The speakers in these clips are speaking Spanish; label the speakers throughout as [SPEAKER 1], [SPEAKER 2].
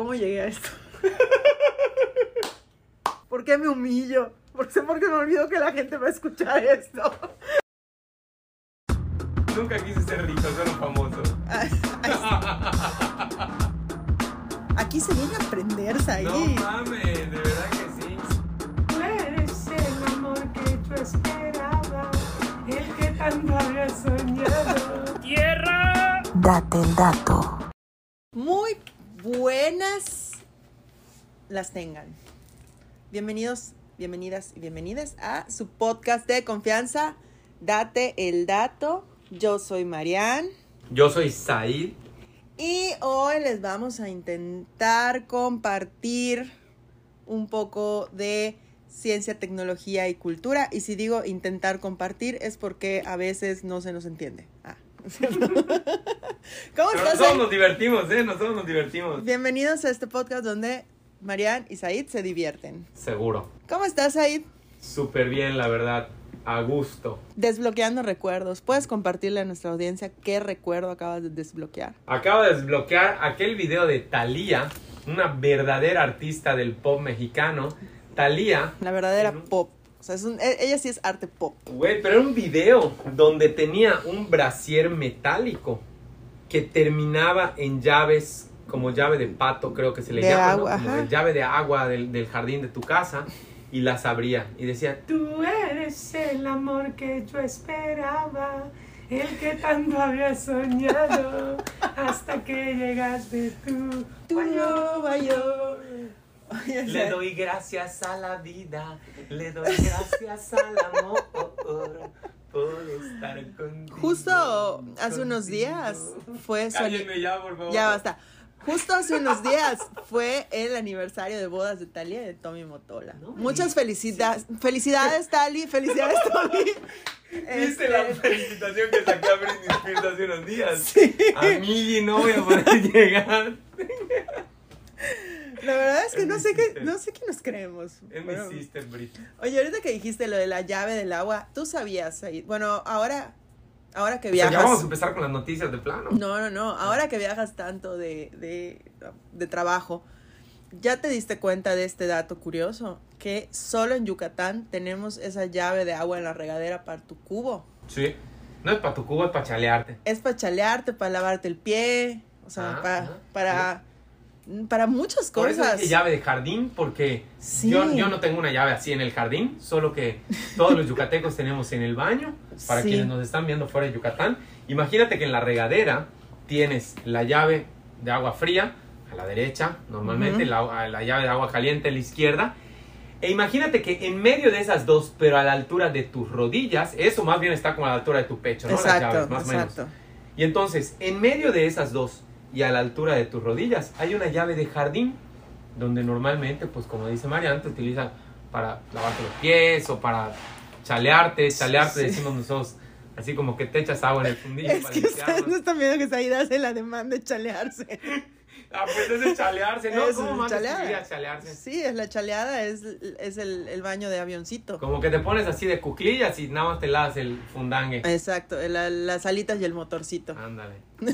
[SPEAKER 1] ¿Cómo llegué a esto? ¿Por qué me humillo? ¿Por qué, porque me olvido que la gente va a escuchar esto?
[SPEAKER 2] Nunca quise ser rico, solo famoso.
[SPEAKER 1] Aquí se viene a aprender, Said.
[SPEAKER 2] No mames, de verdad que sí.
[SPEAKER 3] Tú eres el amor que yo esperaba, el que tanto había soñado. ¡Tierra!
[SPEAKER 4] Date el dato.
[SPEAKER 1] Muy buenas las tengan. Bienvenidos, bienvenidas y bienvenidas a su podcast de confianza. Date el dato. Yo soy Marianne.
[SPEAKER 2] Yo soy Said.
[SPEAKER 1] Y hoy les vamos a intentar compartir un poco de ciencia, tecnología y cultura. Y si digo intentar compartir es porque a veces no se nos entiende. Ah, ¿Cómo estás?
[SPEAKER 2] nosotros nos divertimos, ¿eh? Nosotros nos divertimos.
[SPEAKER 1] Bienvenidos a este podcast donde Marianne y Said se divierten.
[SPEAKER 2] Seguro.
[SPEAKER 1] ¿Cómo estás, Said?
[SPEAKER 2] Súper bien, la verdad. A gusto.
[SPEAKER 1] Desbloqueando recuerdos. ¿Puedes compartirle a nuestra audiencia qué recuerdo acabas de desbloquear?
[SPEAKER 2] Acabo de desbloquear aquel video de Thalía, una verdadera artista del pop mexicano. Thalía,
[SPEAKER 1] La verdadera pop. O sea, es un- e- ella sí es arte pop.
[SPEAKER 2] güey, pero era un video donde tenía un brasier metálico que terminaba en llaves, como llave de pato, creo que se le
[SPEAKER 1] De
[SPEAKER 2] llama, ¿no?
[SPEAKER 1] agua,
[SPEAKER 2] como
[SPEAKER 1] ajá.
[SPEAKER 2] de llave de agua del, del jardín de tu casa, y las abría. Y decía,
[SPEAKER 3] Tú eres el amor que yo esperaba, el que tanto había soñado, hasta que llegaste tú.
[SPEAKER 1] Tú, yo. Oye,
[SPEAKER 2] Le doy gracias a la vida, le doy gracias al amor por estar contigo.
[SPEAKER 1] Justo hace unos días fue
[SPEAKER 2] Cállenme ya, por favor.
[SPEAKER 1] Ya basta. Justo hace unos días fue el aniversario de bodas de Talia y de Tommy Motola.
[SPEAKER 2] No,
[SPEAKER 1] Muchas felicidades. Felicidades, Tali. Felicidades, Tommy.
[SPEAKER 2] ¿Viste la
[SPEAKER 1] Este,
[SPEAKER 2] felicitación que saqué a Britney Spears hace unos días? A mí no voy a poder llegar.
[SPEAKER 1] La verdad es que no sé qué, no sé qué nos creemos.
[SPEAKER 2] Es mi sister, Britney.
[SPEAKER 1] Oye, ahorita que dijiste lo de la llave del agua, tú sabías ahí. Bueno, ahora, ahora que
[SPEAKER 2] O sea,
[SPEAKER 1] viajas.
[SPEAKER 2] ya vamos a empezar con las noticias de plano.
[SPEAKER 1] No, no, no. Ahora que viajas tanto de, de, de trabajo, ¿ya te diste cuenta de este dato curioso? Que solo en Yucatán tenemos esa llave de agua en la regadera para tu cubo.
[SPEAKER 2] Sí. No es para tu cubo, es para chalearte.
[SPEAKER 1] Es para chalearte, para lavarte el pie, o sea,
[SPEAKER 2] Ah,
[SPEAKER 1] pa-
[SPEAKER 2] ajá,
[SPEAKER 1] para, para muchas
[SPEAKER 2] Por eso
[SPEAKER 1] cosas.
[SPEAKER 2] dije llave de jardín, porque
[SPEAKER 1] Sí.
[SPEAKER 2] yo, yo no tengo una llave así en el jardín, solo que todos los yucatecos tenemos en el baño, para
[SPEAKER 1] Sí.
[SPEAKER 2] quienes nos están viendo fuera de Yucatán. Imagínate que en la regadera tienes la llave de agua fría a la derecha, normalmente,
[SPEAKER 1] Ujú.
[SPEAKER 2] la, la llave de agua caliente a la izquierda. E imagínate que en medio de esas dos, pero a la altura de tus rodillas, eso más bien está como a la altura de tu pecho, ¿no? Las
[SPEAKER 1] Exacto,
[SPEAKER 2] llaves, más o menos.
[SPEAKER 1] exacto.
[SPEAKER 2] Y entonces, en medio de esas dos y a la altura de tus rodillas, hay una llave de jardín, donde normalmente, pues como dice Marian, te utilizan para lavarte los pies o para chalearte. Chalearte,
[SPEAKER 1] Sí.
[SPEAKER 2] decimos nosotros, así como que te echas agua en el fundillo
[SPEAKER 1] Es
[SPEAKER 2] para
[SPEAKER 1] que ustedes no están viendo que hace la demanda de chalearse.
[SPEAKER 2] Ah, pues es de chalearse, ¿no?
[SPEAKER 1] Eso
[SPEAKER 2] ¿Cómo
[SPEAKER 1] es
[SPEAKER 2] más
[SPEAKER 1] chaleada.
[SPEAKER 2] chalearse?
[SPEAKER 1] Sí, es la chaleada, es, es el, el baño de avioncito.
[SPEAKER 2] Como que te pones así de cuclillas y nada más te lavas el fundangue.
[SPEAKER 1] Exacto, la- las alitas y el motorcito.
[SPEAKER 2] Ándale.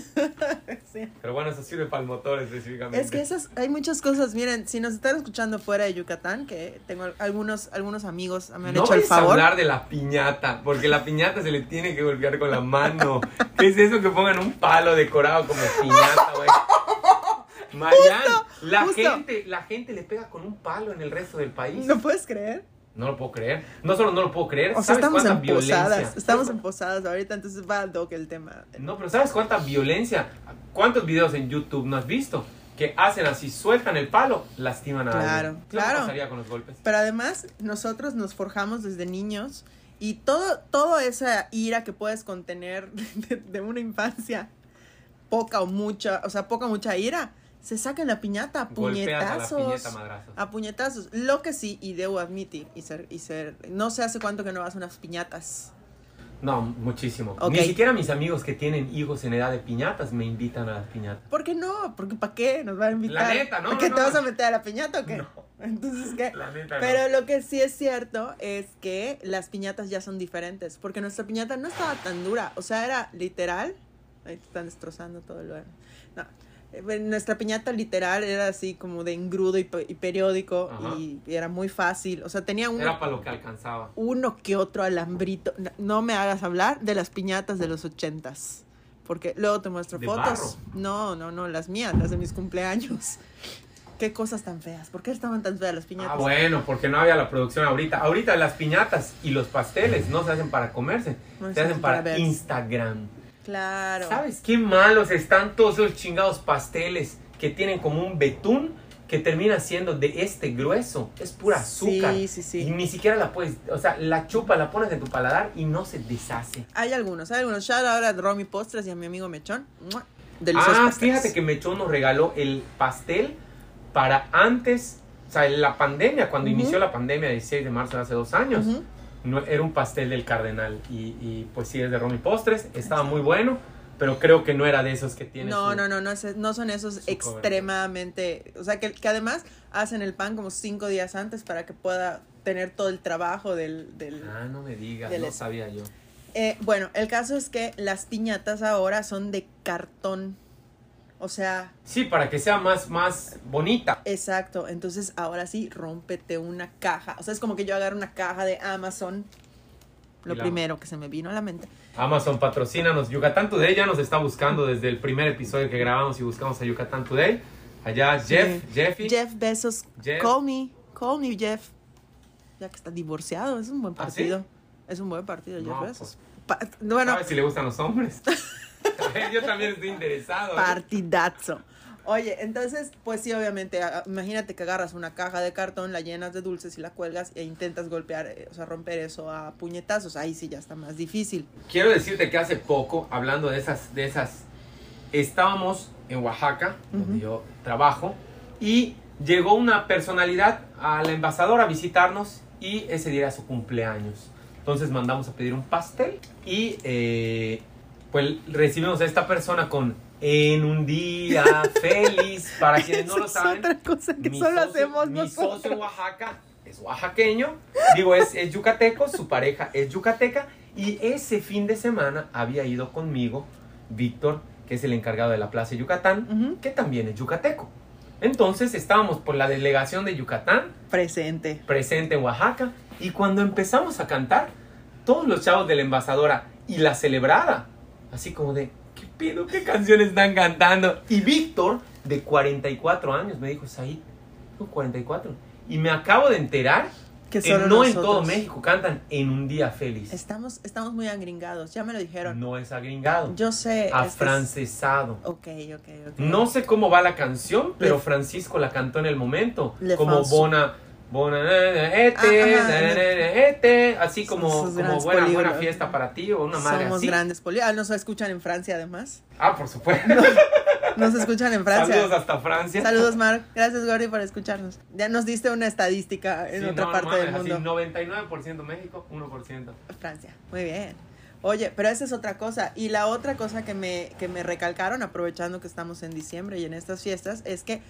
[SPEAKER 1] Sí.
[SPEAKER 2] Pero bueno, eso sirve para el motor específicamente.
[SPEAKER 1] Es que esas, hay muchas cosas, miren, si nos están escuchando fuera de Yucatán, que tengo algunos, algunos amigos me han
[SPEAKER 2] no
[SPEAKER 1] hecho el favor.
[SPEAKER 2] hablar de la piñata, porque la piñata se le tiene que golpear con la mano. ¿Qué es eso que pongan un palo decorado como piñata, güey? Marian, la
[SPEAKER 1] justo.
[SPEAKER 2] gente, la gente le pega con un palo en el resto del país.
[SPEAKER 1] ¿No puedes creer?
[SPEAKER 2] No lo puedo creer. No solo no lo puedo creer,
[SPEAKER 1] O sea,
[SPEAKER 2] ¿sabes
[SPEAKER 1] estamos
[SPEAKER 2] cuánta
[SPEAKER 1] en
[SPEAKER 2] violencia?
[SPEAKER 1] posadas, estamos en posadas ahorita, entonces va al toque el tema.
[SPEAKER 2] No, pero ¿sabes cuánta violencia? ¿Cuántos videos en YouTube no has visto? Que hacen así, sueltan el palo, lastiman a
[SPEAKER 1] Claro,
[SPEAKER 2] alguien. ¿Qué
[SPEAKER 1] claro.
[SPEAKER 2] pasaría con los golpes?
[SPEAKER 1] Pero además, nosotros nos forjamos desde niños y todo, toda esa ira que puedes contener de, de una infancia, poca o mucha, o sea, poca o mucha ira, se saca en la piñata a
[SPEAKER 2] Golpeas a la
[SPEAKER 1] puñetazos.
[SPEAKER 2] piñeta madrazos.
[SPEAKER 1] A puñetazos. Lo que sí, y debo admitir, y ser, y ser, no sé hace cuánto que no vas a unas piñatas.
[SPEAKER 2] No, muchísimo.
[SPEAKER 1] Ok.
[SPEAKER 2] Ni siquiera mis amigos que tienen hijos en edad de piñatas me invitan a las piñatas.
[SPEAKER 1] ¿Por qué no? Porque ¿para qué nos van a invitar?
[SPEAKER 2] La neta, no,
[SPEAKER 1] ¿Para qué
[SPEAKER 2] no,
[SPEAKER 1] te
[SPEAKER 2] no.
[SPEAKER 1] vas a meter a la piñata o qué?
[SPEAKER 2] No.
[SPEAKER 1] Entonces, ¿qué?
[SPEAKER 2] La neta,
[SPEAKER 1] Pero lo que sí es cierto es que las piñatas ya son diferentes, porque nuestra piñata no estaba tan dura, o sea, era literal. Ahí te están destrozando todo el lugar. No, nuestra piñata literal era así como de engrudo y, pe- y periódico y era muy fácil. O sea, tenía un,
[SPEAKER 2] Era para lo que alcanzaba.
[SPEAKER 1] uno que otro alambrito. No- No me hagas hablar de las piñatas de los ochentas. Porque luego te muestro
[SPEAKER 2] ¿De
[SPEAKER 1] fotos.
[SPEAKER 2] barro?
[SPEAKER 1] No, no, no, las mías, las de mis cumpleaños. Qué cosas tan feas. ¿Por qué estaban tan feas las piñatas?
[SPEAKER 2] Ah, bueno, porque no había la producción ahorita. Ahorita las piñatas y los pasteles no se hacen para comerse,
[SPEAKER 1] No
[SPEAKER 2] se hacen para. Instagram.
[SPEAKER 1] Claro.
[SPEAKER 2] ¿Sabes qué malos están todos esos chingados pasteles que tienen como un betún que termina siendo de este grueso? Es pura azúcar.
[SPEAKER 1] Sí, sí, sí.
[SPEAKER 2] Y ni siquiera la puedes, o sea, la chupa, la pones en tu paladar y no se deshace.
[SPEAKER 1] Hay algunos, hay algunos. Shout out a Romy Postres y a mi amigo Mechón.
[SPEAKER 2] Ah,
[SPEAKER 1] pasteles.
[SPEAKER 2] fíjate que Mechón nos regaló el pastel para antes, o sea, la pandemia, cuando inició la pandemia, 16 de marzo de hace dos años.
[SPEAKER 1] Ujú.
[SPEAKER 2] No, era un pastel del cardenal y, y, pues sí es de Romy Postres, estaba muy bueno, pero creo que no era de esos que tienen
[SPEAKER 1] No,
[SPEAKER 2] su-
[SPEAKER 1] no, no, no, no son esos
[SPEAKER 2] cobertura.
[SPEAKER 1] extremadamente, o sea, que, que además hacen el pan como cinco días antes para que pueda tener todo el trabajo del... del
[SPEAKER 2] Ah, no me digas, no
[SPEAKER 1] eso.
[SPEAKER 2] sabía yo.
[SPEAKER 1] Eh, bueno, el caso es que las piñatas ahora son de cartón, o sea,
[SPEAKER 2] Sí, para que sea más, más bonita.
[SPEAKER 1] exacto, entonces ahora sí, rómpete una caja, o sea, es como que yo agarro una caja de Amazon, lo
[SPEAKER 2] la-
[SPEAKER 1] primero que se me vino a la mente.
[SPEAKER 2] Amazon patrocínanos. Yucatán Today ya nos está buscando desde el primer episodio que grabamos y buscamos a Yucatán Today. Allá Jeff,
[SPEAKER 1] Sí.
[SPEAKER 2] Jeffy.
[SPEAKER 1] Jeff Bezos,
[SPEAKER 2] Jeff.
[SPEAKER 1] call me, call me Jeff, ya que está divorciado, es un buen
[SPEAKER 2] ¿Ah, sí?
[SPEAKER 1] partido, es un buen partido Jeff
[SPEAKER 2] No,
[SPEAKER 1] Bezos. Pa- bueno,
[SPEAKER 2] ¿Sabes si le gustan los hombres? yo también estoy interesado. ¿eh?
[SPEAKER 1] partidazo. Oye, entonces, pues sí, obviamente, a- imagínate que agarras una caja de cartón, la llenas de dulces y la cuelgas e intentas golpear, eh, o sea, romper eso a puñetazos. Ahí sí ya está más difícil.
[SPEAKER 2] Quiero decirte que hace poco, hablando de esas, de esas, estábamos en Oaxaca, donde
[SPEAKER 1] Ujú.
[SPEAKER 2] yo trabajo, y llegó una personalidad a la embajadora a visitarnos y ese día era su cumpleaños. Entonces mandamos a pedir un pastel y eh, pues recibimos a esta persona con en un día feliz. Para quienes no lo
[SPEAKER 1] es
[SPEAKER 2] saben,
[SPEAKER 1] otra cosa que
[SPEAKER 2] mi
[SPEAKER 1] solo
[SPEAKER 2] socio-
[SPEAKER 1] hacemos
[SPEAKER 2] mi
[SPEAKER 1] nosotros.
[SPEAKER 2] socio en Oaxaca es oaxaqueño, digo, es, es yucateco, su pareja es yucateca, y ese fin de semana había ido conmigo Víctor, que es el encargado de la Plaza de Yucatán, que también es yucateco. Entonces estábamos por la delegación de Yucatán,
[SPEAKER 1] Presente.
[SPEAKER 2] presente en Oaxaca, y cuando empezamos a cantar, todos los chavos de la embajadora y la celebrada, así como de, ¿qué pido? ¿Qué canciones están cantando? Y Víctor, de 44 años, me dijo, Said, no, 44. Y me acabo de enterar
[SPEAKER 1] Que
[SPEAKER 2] no en
[SPEAKER 1] nosotros.
[SPEAKER 2] todo México cantan en un día feliz.
[SPEAKER 1] Estamos, estamos muy agringados, ya me lo dijeron.
[SPEAKER 2] No es agringado,
[SPEAKER 1] Yo sé. este es-
[SPEAKER 2] afrancesado.
[SPEAKER 1] Ok, ok, ok.
[SPEAKER 2] No sé cómo va la canción, pero
[SPEAKER 1] Le-
[SPEAKER 2] Francisco la cantó en el momento.
[SPEAKER 1] Le
[SPEAKER 2] como
[SPEAKER 1] falso.
[SPEAKER 2] Bona, Bona, na, na, este,
[SPEAKER 1] Ah,
[SPEAKER 2] este, así como, como buena, buena
[SPEAKER 1] polígonos.
[SPEAKER 2] fiesta para ti o una madre
[SPEAKER 1] Somos
[SPEAKER 2] así.
[SPEAKER 1] grandes poli. Ah, nos escuchan en Francia además.
[SPEAKER 2] Ah, por supuesto.
[SPEAKER 1] Nos escuchan en Francia.
[SPEAKER 2] Saludos hasta Francia.
[SPEAKER 1] Saludos, Mark. Gracias, Gordy, por escucharnos. Ya nos diste una estadística en
[SPEAKER 2] Sí,
[SPEAKER 1] otra
[SPEAKER 2] no, no
[SPEAKER 1] parte del mundo.
[SPEAKER 2] así, 99% México, 1%.
[SPEAKER 1] Francia. Muy bien. Oye, pero esa es otra cosa. Y la otra cosa que me, que me recalcaron, aprovechando que estamos en diciembre y en estas fiestas, es que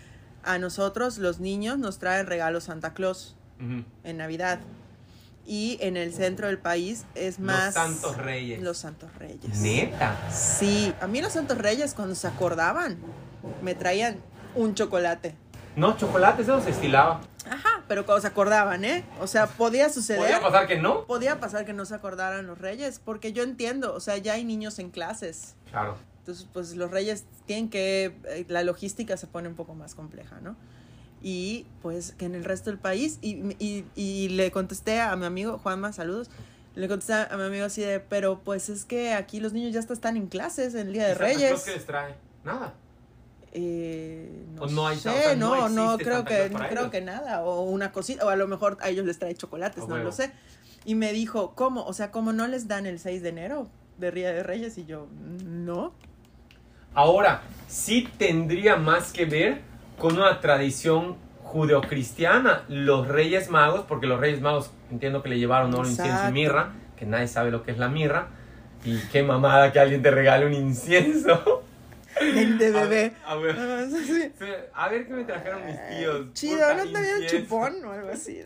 [SPEAKER 1] a nosotros, los niños, nos traen regalos Santa Claus en Navidad. Y en el centro del país es más...
[SPEAKER 2] Los Santos Reyes.
[SPEAKER 1] Los Santos Reyes.
[SPEAKER 2] Neta.
[SPEAKER 1] Sí, a mí los Santos Reyes cuando se acordaban me traían un chocolate.
[SPEAKER 2] No, chocolate, eso se estilaba.
[SPEAKER 1] Ajá, pero cuando se acordaban, ¿eh? O sea, podía suceder.
[SPEAKER 2] Podía pasar que no.
[SPEAKER 1] Podía pasar que no se acordaran los reyes, porque yo entiendo, o sea, ya hay niños en clases.
[SPEAKER 2] Claro.
[SPEAKER 1] Entonces, pues los reyes tienen que, eh, la logística se pone un poco más compleja, ¿no? Y pues que en el resto del país, y, y, y le contesté a mi amigo, Juanma, saludos, le contesté a mi amigo así de, pero pues es que aquí los niños ya hasta están en clases en el Día de
[SPEAKER 2] ¿Y Santa Claus
[SPEAKER 1] Reyes.
[SPEAKER 2] ¿Qué les trae? Nada.
[SPEAKER 1] Eh, no,
[SPEAKER 2] O no hay-
[SPEAKER 1] sé,
[SPEAKER 2] o sea,
[SPEAKER 1] no,
[SPEAKER 2] no
[SPEAKER 1] no, creo que, no creo que nada, o una cosita, o a lo mejor a ellos les trae chocolates, no lo sé. Y me dijo, ¿cómo? O sea, ¿cómo no les dan el 6 de enero de Día de Reyes? Y yo, no.
[SPEAKER 2] Ahora, sí tendría más que ver con una tradición judeocristiana, los Reyes Magos, porque los Reyes Magos entiendo que le llevaron oro, incienso y mirra, que nadie sabe lo que es la mirra, y qué mamada que alguien te regale un incienso.
[SPEAKER 1] El de bebé.
[SPEAKER 2] A, a ver,
[SPEAKER 1] Ah,
[SPEAKER 2] a ver qué me trajeron mis tíos.
[SPEAKER 1] Chido, ¿no te había chupón o algo así?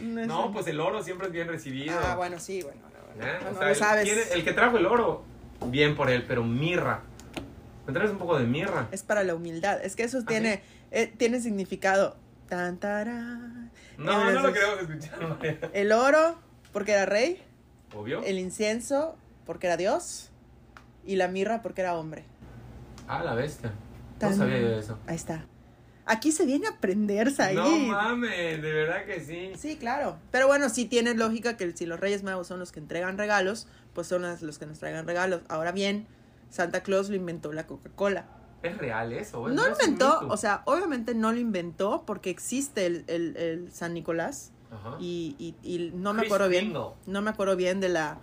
[SPEAKER 1] No,
[SPEAKER 2] No, pues el oro siempre es bien recibido.
[SPEAKER 1] Ah, bueno, sí, bueno.
[SPEAKER 2] ¿Eh? O sea,
[SPEAKER 1] lo
[SPEAKER 2] el-
[SPEAKER 1] sabes.
[SPEAKER 2] el que trajo el oro, bien por él, pero mirra. ¿Me traes un poco de mirra?
[SPEAKER 1] Es para la humildad. Es que eso tiene, eh, tiene significado. Tan, tarán.
[SPEAKER 2] No, no lo queremos escuchar, María.
[SPEAKER 1] El oro, porque era rey.
[SPEAKER 2] ¿Obvio?
[SPEAKER 1] El incienso, porque era Dios. Y la mirra, porque era hombre.
[SPEAKER 2] Ah, la bestia.
[SPEAKER 1] Tan-
[SPEAKER 2] No sabía yo de eso.
[SPEAKER 1] Ahí está. Aquí se viene a aprender, Said.
[SPEAKER 2] No mames, de verdad que sí.
[SPEAKER 1] Sí, claro. Pero bueno, sí tiene lógica que si los Reyes Magos son los que entregan regalos, pues son los que nos traigan regalos. Ahora bien, Santa Claus lo inventó la Coca-Cola.
[SPEAKER 2] ¿Es real eso?
[SPEAKER 1] No lo inventó, o sea, obviamente no lo inventó porque existe el, el- el San Nicolás
[SPEAKER 2] Ajá.
[SPEAKER 1] y, y- y no me acuerdo bien, no me acuerdo bien de la,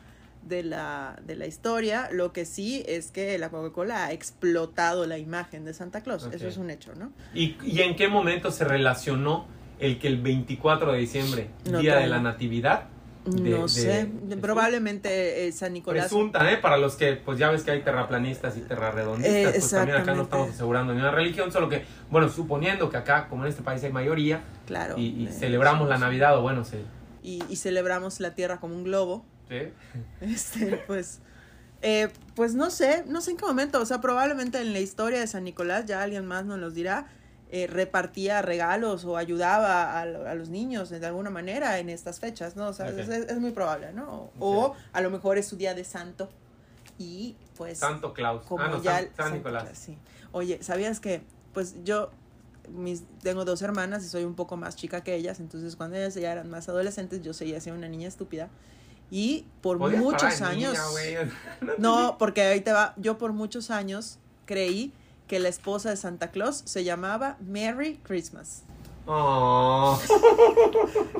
[SPEAKER 1] de la, de la historia. Lo que sí es que la Coca-Cola ha explotado la imagen de Santa Claus. Eso es un hecho, ¿no?
[SPEAKER 2] ¿Y, y en qué momento se relacionó el que el 24 de diciembre,
[SPEAKER 1] No
[SPEAKER 2] día de la natividad? De-
[SPEAKER 1] no
[SPEAKER 2] de
[SPEAKER 1] sé, probablemente eh, San Nicolás...
[SPEAKER 2] Presunta, ¿eh? Para los que, pues ya ves que hay terraplanistas y terrarredondistas,
[SPEAKER 1] Eh,
[SPEAKER 2] pues también acá no estamos asegurando ni una religión, solo que, bueno, suponiendo que acá, como en este país hay mayoría,
[SPEAKER 1] Claro.
[SPEAKER 2] y, y
[SPEAKER 1] eh,
[SPEAKER 2] celebramos la Navidad, o bueno, se...
[SPEAKER 1] y, y celebramos la Tierra como un globo.
[SPEAKER 2] ¿sí?
[SPEAKER 1] Este, pues, eh, pues no sé, no sé en qué momento, o sea, probablemente en la historia de San Nicolás, ya alguien más nos los dirá, eh, repartía regalos o ayudaba a, a los niños de alguna manera en estas fechas, ¿no? O sea, es, es muy probable, ¿no? O a lo mejor es su día de santo y pues...
[SPEAKER 2] Santo Claus.
[SPEAKER 1] como
[SPEAKER 2] ah, no,
[SPEAKER 1] ya
[SPEAKER 2] San, San Nicolás.
[SPEAKER 1] Claus, sí. Oye, ¿sabías que pues yo mis, tengo dos hermanas y soy un poco más chica que ellas, entonces cuando ellas ya eran más adolescentes yo seguía siendo una niña estúpida y por muchos años
[SPEAKER 2] niña,
[SPEAKER 1] no, porque ahí te va, yo por muchos años creí que la esposa de Santa Claus se llamaba Merry Christmas.
[SPEAKER 2] Oh,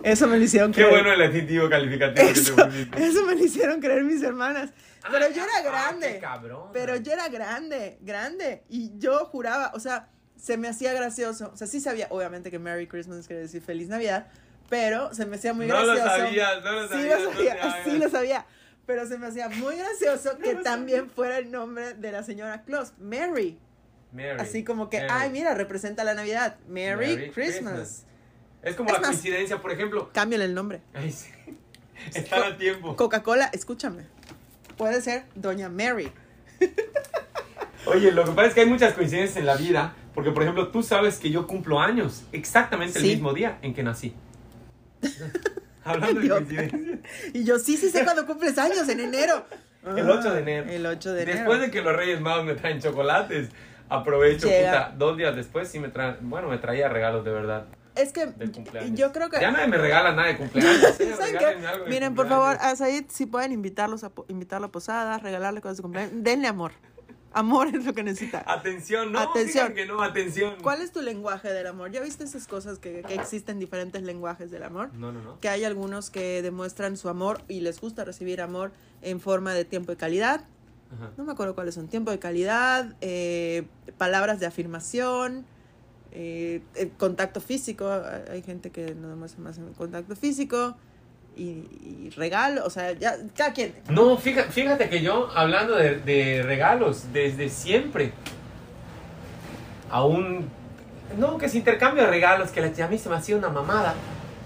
[SPEAKER 1] Eso me lo hicieron
[SPEAKER 2] qué
[SPEAKER 1] creer.
[SPEAKER 2] bueno el adjetivo calificativo
[SPEAKER 1] Eso,
[SPEAKER 2] que te pusiste.
[SPEAKER 1] eso me lo hicieron creer mis hermanas. Pero yo era
[SPEAKER 2] Ah,
[SPEAKER 1] grande.
[SPEAKER 2] qué cabrón.
[SPEAKER 1] Pero yo era grande, grande. Y yo juraba, o sea, se me hacía gracioso. O sea, sí sabía, obviamente, que Merry Christmas quiere decir Feliz Navidad. Pero se me hacía muy
[SPEAKER 2] No lo
[SPEAKER 1] gracioso.
[SPEAKER 2] no lo
[SPEAKER 1] Sí
[SPEAKER 2] sabías,
[SPEAKER 1] lo
[SPEAKER 2] no
[SPEAKER 1] sabía,
[SPEAKER 2] te hagas.
[SPEAKER 1] sí lo sabía. Pero se me hacía muy gracioso que también fuera el nombre de la señora Claus, Mary. Así como que, ay, mira, representa la Navidad. Merry,
[SPEAKER 2] Merry
[SPEAKER 1] Christmas.
[SPEAKER 2] Christmas. Es como
[SPEAKER 1] Es
[SPEAKER 2] la
[SPEAKER 1] más-
[SPEAKER 2] coincidencia, por ejemplo.
[SPEAKER 1] Cámbiale el nombre.
[SPEAKER 2] Ay, sí. Están a tiempo.
[SPEAKER 1] Coca-Cola, escúchame. Puede ser Doña Mary.
[SPEAKER 2] Oye, lo que pasa es que hay muchas coincidencias en la vida. Porque, por ejemplo, tú sabes que yo cumplo años exactamente el
[SPEAKER 1] Sí.
[SPEAKER 2] mismo día en que nací. Hablando de coincidencias.
[SPEAKER 1] Y yo sí, sí sé cuando cumples años, en enero.
[SPEAKER 2] El 8 de enero.
[SPEAKER 1] El 8 de enero.
[SPEAKER 2] Después de que los Reyes Magos me traen chocolates, aprovecho,
[SPEAKER 1] Llega.
[SPEAKER 2] puta, dos días después sí me traen, bueno, me traía regalos de verdad
[SPEAKER 1] Es que yo creo que...
[SPEAKER 2] Ya nadie me regala nada de cumpleaños.
[SPEAKER 1] Miren, por favor, a Said si pueden invitarlos a, invitarlo a posadas, regalarle cosas de cumpleaños, denle amor. Amor es lo que necesita.
[SPEAKER 2] Atención, no,
[SPEAKER 1] Atención.
[SPEAKER 2] digan que no, atención.
[SPEAKER 1] ¿Cuál es tu lenguaje del amor? ¿Ya viste esas cosas que, que existen diferentes lenguajes del amor?
[SPEAKER 2] No, no, no.
[SPEAKER 1] Que hay algunos que demuestran su amor y les gusta recibir amor en forma de tiempo de calidad.
[SPEAKER 2] Ajá.
[SPEAKER 1] No me acuerdo cuáles son. Tiempo de calidad, eh, palabras de afirmación, eh, eh, contacto físico. Hay- gente que nada más más en contacto físico y, y regalo. O sea, ya, cada quien.
[SPEAKER 2] No, fíjate, fíjate que yo, hablando de, de regalos, desde siempre, aún, no, que se intercambio de regalos, que la- a mí se me hacía una mamada,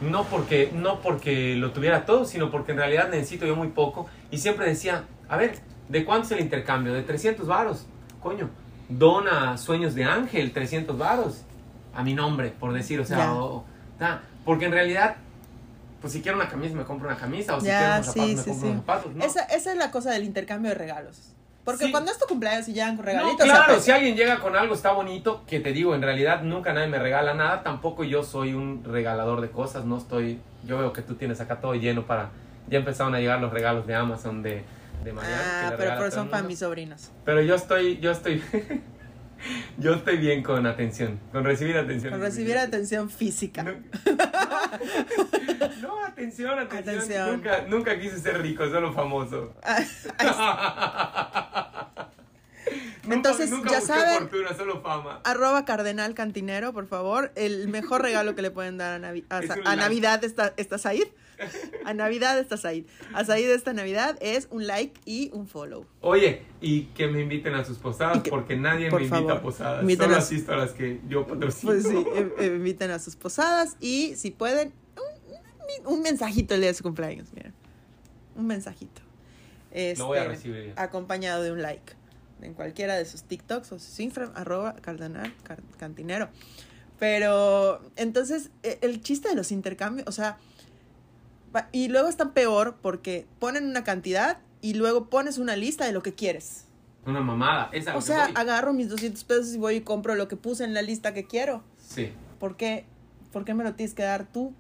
[SPEAKER 2] no porque, no porque lo tuviera todo, sino porque en realidad necesito yo muy poco, y siempre decía, a ver, ¿de cuánto es el intercambio? De 300 varos, coño, dona Sueños de Ángel, 300 varos, a mi nombre, por decir, o sea, o- o- ta, porque en realidad... Pues si quiero una camisa me compro una camisa o si
[SPEAKER 1] Ya,
[SPEAKER 2] quiero unos zapatos
[SPEAKER 1] sí,
[SPEAKER 2] me
[SPEAKER 1] sí,
[SPEAKER 2] compro
[SPEAKER 1] sí.
[SPEAKER 2] unos zapatos. ¿no?
[SPEAKER 1] Esa, esa es la cosa del intercambio de regalos. Porque cuando es tu cumpleaños y llegan con
[SPEAKER 2] No,
[SPEAKER 1] regalitos. se
[SPEAKER 2] claro,
[SPEAKER 1] aprecia.
[SPEAKER 2] si alguien llega con algo está bonito, que te digo, en realidad nunca nadie me regala nada, tampoco yo soy un regalador de cosas, no estoy, yo veo que tú tienes acá todo lleno para, ya empezaron a llegar los regalos de Amazon de, de Mariana. que
[SPEAKER 1] Ah, pero,
[SPEAKER 2] todo
[SPEAKER 1] son para mis sobrinos.
[SPEAKER 2] Pero yo estoy, yo estoy, yo estoy bien con atención, con recibir atención.
[SPEAKER 1] Con recibir atención física.
[SPEAKER 2] No, No, atención, atención,
[SPEAKER 1] Atención.
[SPEAKER 2] Nunca, nunca quise ser rico, solo famoso. Nunca-
[SPEAKER 1] Entonces,
[SPEAKER 2] nunca
[SPEAKER 1] ya saben-
[SPEAKER 2] fortuna, solo fama.
[SPEAKER 1] Arroba Cardenal Cantinero, por favor. El mejor regalo que le pueden dar a, Navi- a, a. Navidad está, está Said. A Navidad está Said. A Said esta Navidad es un like y un follow.
[SPEAKER 2] Oye, y que me inviten a sus posadas,
[SPEAKER 1] que-
[SPEAKER 2] porque nadie
[SPEAKER 1] por
[SPEAKER 2] me invita a posadas.
[SPEAKER 1] inviten
[SPEAKER 2] Solo
[SPEAKER 1] a-
[SPEAKER 2] asisto a las que yo patrocino.
[SPEAKER 1] Pues sí, eh, eh, inviten a sus posadas y si pueden, un, un mensajito el día de su cumpleaños, miren. Un mensajito.
[SPEAKER 2] Lo voy a
[SPEAKER 1] Este,
[SPEAKER 2] recibir.
[SPEAKER 1] Acompañado de un like. en cualquiera de sus TikToks o sus Instagram, arroba cardenal car- cantinero. Pero entonces e- el chiste de los intercambios, o sea, y luego están peor porque ponen una cantidad y luego pones una lista de lo que quieres.
[SPEAKER 2] Una mamada. Esa
[SPEAKER 1] O sea, agarro mis 200 pesos y voy y compro lo que puse en la lista que quiero.
[SPEAKER 2] Sí.
[SPEAKER 1] ¿Por qué, ¿Por qué me lo tienes que dar tú?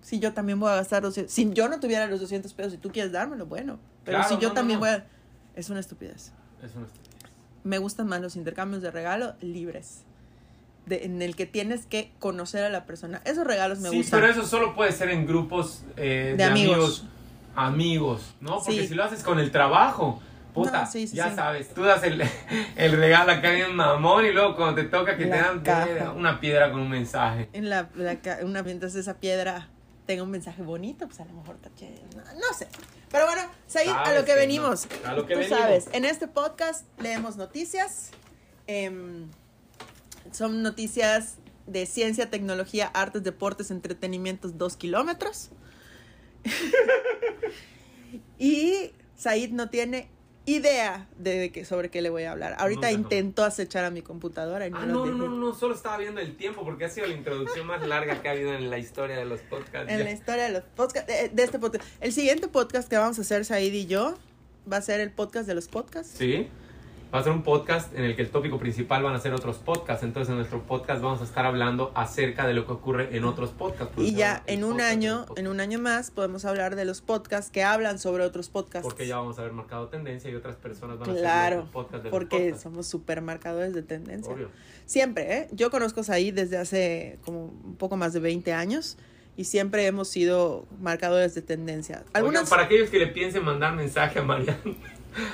[SPEAKER 1] Si yo también voy a gastar 200. Si yo no tuviera los 200 pesos y tú quieres dármelo, bueno. Pero
[SPEAKER 2] Claro,
[SPEAKER 1] si yo
[SPEAKER 2] no, no,
[SPEAKER 1] también
[SPEAKER 2] no.
[SPEAKER 1] voy a... Es una estupidez.
[SPEAKER 2] Es una estupidez.
[SPEAKER 1] Me gustan más los intercambios de regalo libres. De, en el que tienes que conocer a la persona. Esos regalos me
[SPEAKER 2] sí,
[SPEAKER 1] gustan.
[SPEAKER 2] pero eso solo puede ser en grupos eh, de,
[SPEAKER 1] De
[SPEAKER 2] amigos.
[SPEAKER 1] amigos.
[SPEAKER 2] amigos. ¿no? Porque
[SPEAKER 1] Sí.
[SPEAKER 2] si lo haces con el trabajo, puta,
[SPEAKER 1] No, sí, sí,
[SPEAKER 2] ya
[SPEAKER 1] sí.
[SPEAKER 2] sabes, tú das el, el regalo acá bien mamón y luego cuando te toca que
[SPEAKER 1] La
[SPEAKER 2] te dan
[SPEAKER 1] caja.
[SPEAKER 2] eh, una piedra con un mensaje.
[SPEAKER 1] En la, una, mientras esa piedra tenga un mensaje bonito, pues a lo mejor chévere. No, no sé. Pero bueno, Said, a lo que
[SPEAKER 2] que
[SPEAKER 1] venimos.
[SPEAKER 2] no. A lo que
[SPEAKER 1] Tú
[SPEAKER 2] venimos.
[SPEAKER 1] sabes, en este podcast leemos noticias. em, son noticias de ciencia, tecnología, artes, deportes, entretenimientos, dos kilómetros. y Said no tiene idea de que, sobre qué le voy a hablar. Ahorita
[SPEAKER 2] no.
[SPEAKER 1] intentó acechar a mi computadora y no
[SPEAKER 2] Ah, no, no, no, solo estaba viendo el tiempo porque ha sido la introducción más larga que ha habido en la historia de los podcasts.
[SPEAKER 1] En
[SPEAKER 2] Ya.
[SPEAKER 1] la historia de los podcasts, de, de este podcast. El siguiente podcast que vamos a hacer, Said y yo, va a ser el podcast de los podcasts.
[SPEAKER 2] Sí. Va a ser un podcast en el que el tópico principal van a ser otros podcasts. Entonces, en nuestro podcast vamos a estar hablando acerca de lo que ocurre en otros podcasts.
[SPEAKER 1] Y ya en un
[SPEAKER 2] podcast
[SPEAKER 1] año, en un año más, podemos hablar de los podcasts que hablan sobre otros podcasts.
[SPEAKER 2] Porque ya vamos a haber marcado tendencia y otras personas van a hacer
[SPEAKER 1] Claro,
[SPEAKER 2] podcasts de
[SPEAKER 1] porque
[SPEAKER 2] podcasts.
[SPEAKER 1] somos super marcadores de tendencia.
[SPEAKER 2] Obvio.
[SPEAKER 1] Siempre, ¿eh? Yo conozco a Said desde hace como un poco más de 20 años y siempre hemos sido marcadores de tendencia. Algunas
[SPEAKER 2] Oigan, para aquellos que le piensen mandar mensaje a Mariana,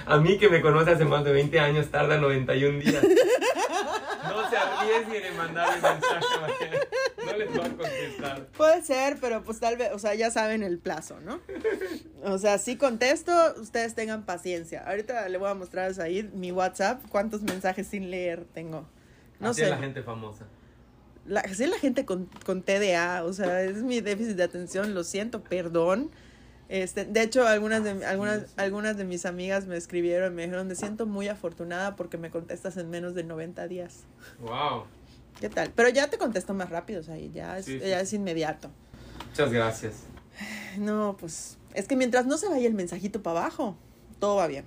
[SPEAKER 2] a mí que me conoce hace más de 20 años, tarda 91 días. No se arriesguen en mandarle mensaje. No les va a contestar.
[SPEAKER 1] Puede ser, pero pues tal vez, o sea, ya saben el plazo, ¿no? O sea, si contesto, ustedes tengan paciencia. Ahorita le voy a mostrar a Said mi WhatsApp, cuántos mensajes sin leer tengo. No
[SPEAKER 2] Así
[SPEAKER 1] sé.
[SPEAKER 2] es la gente famosa.
[SPEAKER 1] La, así es la gente con, con TDA, o sea, es mi déficit de atención, lo siento, perdón. Este, de hecho, algunas de, algunas, algunas de mis amigas me escribieron y me dijeron, me siento muy afortunada porque me contestas en menos de 90 días.
[SPEAKER 2] Wow.
[SPEAKER 1] ¿Qué tal? Pero ya te contesto más rápido, o sea, ya es,
[SPEAKER 2] Sí, sí.
[SPEAKER 1] ya es inmediato.
[SPEAKER 2] Muchas gracias.
[SPEAKER 1] No, pues es que mientras no se vaya el mensajito para abajo, todo va bien.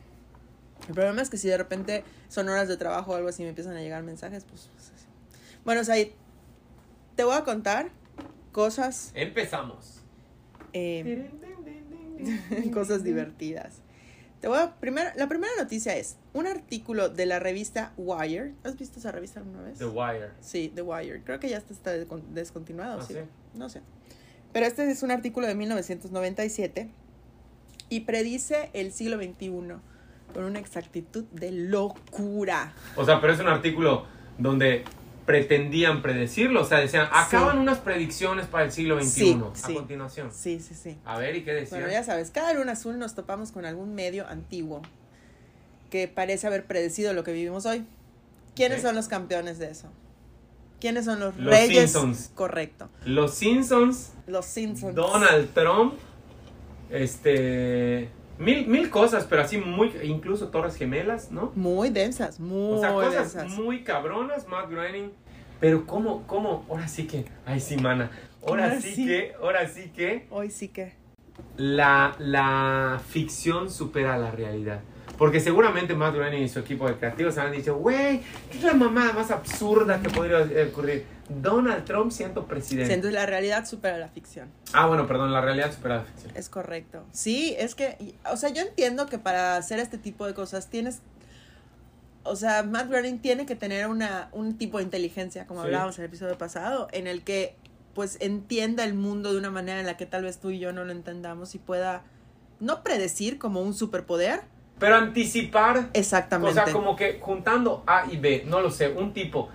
[SPEAKER 1] El problema es que si de repente son horas de trabajo o algo así me empiezan a llegar mensajes, pues... pues, así. Bueno, Said, te voy a contar cosas,
[SPEAKER 2] Empezamos.
[SPEAKER 1] eh, cosas divertidas. Te voy a, primero, la primera noticia es un artículo de la revista Wire. ¿Has visto esa revista alguna vez?
[SPEAKER 2] The Wire.
[SPEAKER 1] Sí, The Wire. Creo que ya está, está descon- descontinuado.
[SPEAKER 2] Ah,
[SPEAKER 1] ¿sí?
[SPEAKER 2] ¿sí?
[SPEAKER 1] No sé. Pero este es un artículo de 1997 y predice el siglo XXI con una exactitud de locura.
[SPEAKER 2] O sea, pero es un artículo donde pretendían predecirlo. O sea, decían, acaban unas predicciones para el siglo XXI.
[SPEAKER 1] Sí,
[SPEAKER 2] a
[SPEAKER 1] sí.
[SPEAKER 2] continuación.
[SPEAKER 1] Sí, sí, sí.
[SPEAKER 2] A ver, ¿y qué decían?
[SPEAKER 1] Bueno, ya sabes, cada luna azul nos topamos con algún medio antiguo que parece haber predecido lo que vivimos hoy. ¿Quiénes son los campeones de eso? ¿Quiénes son los,
[SPEAKER 2] Los
[SPEAKER 1] reyes?
[SPEAKER 2] Simpsons.
[SPEAKER 1] Correcto.
[SPEAKER 2] Los Simpsons,
[SPEAKER 1] Los Simpsons.
[SPEAKER 2] Donald Trump, este... Mil, mil cosas, pero así muy... Incluso Torres Gemelas, ¿no?
[SPEAKER 1] Muy densas, muy
[SPEAKER 2] O sea, cosas
[SPEAKER 1] densas.
[SPEAKER 2] muy cabronas, Matt Groening. Pero cómo, cómo, ahora sí que... Ay, sí, mana. Ahora
[SPEAKER 1] Ahora
[SPEAKER 2] sí,
[SPEAKER 1] sí.
[SPEAKER 2] que, ahora sí que...
[SPEAKER 1] Hoy sí que.
[SPEAKER 2] la, la ficción supera la realidad. Porque seguramente Matt Groening y su equipo de creativos han dicho, güey, ¿qué es la mamada más absurda que podría ocurrir? Donald Trump siendo presidente.
[SPEAKER 1] Siento la realidad supera la ficción.
[SPEAKER 2] Ah, bueno, perdón, la realidad supera la ficción.
[SPEAKER 1] Es correcto. Sí, es que, o sea, yo entiendo que para hacer este tipo de cosas tienes, o sea, Matt Groening tiene que tener una, un tipo de inteligencia, como
[SPEAKER 2] Sí.
[SPEAKER 1] hablábamos en el episodio pasado, en el que pues entienda el mundo de una manera en la que tal vez tú y yo no lo entendamos y pueda no predecir como un superpoder.
[SPEAKER 2] Pero anticipar,
[SPEAKER 1] Exactamente.
[SPEAKER 2] o sea, como que juntando A y B, no lo sé, un tipo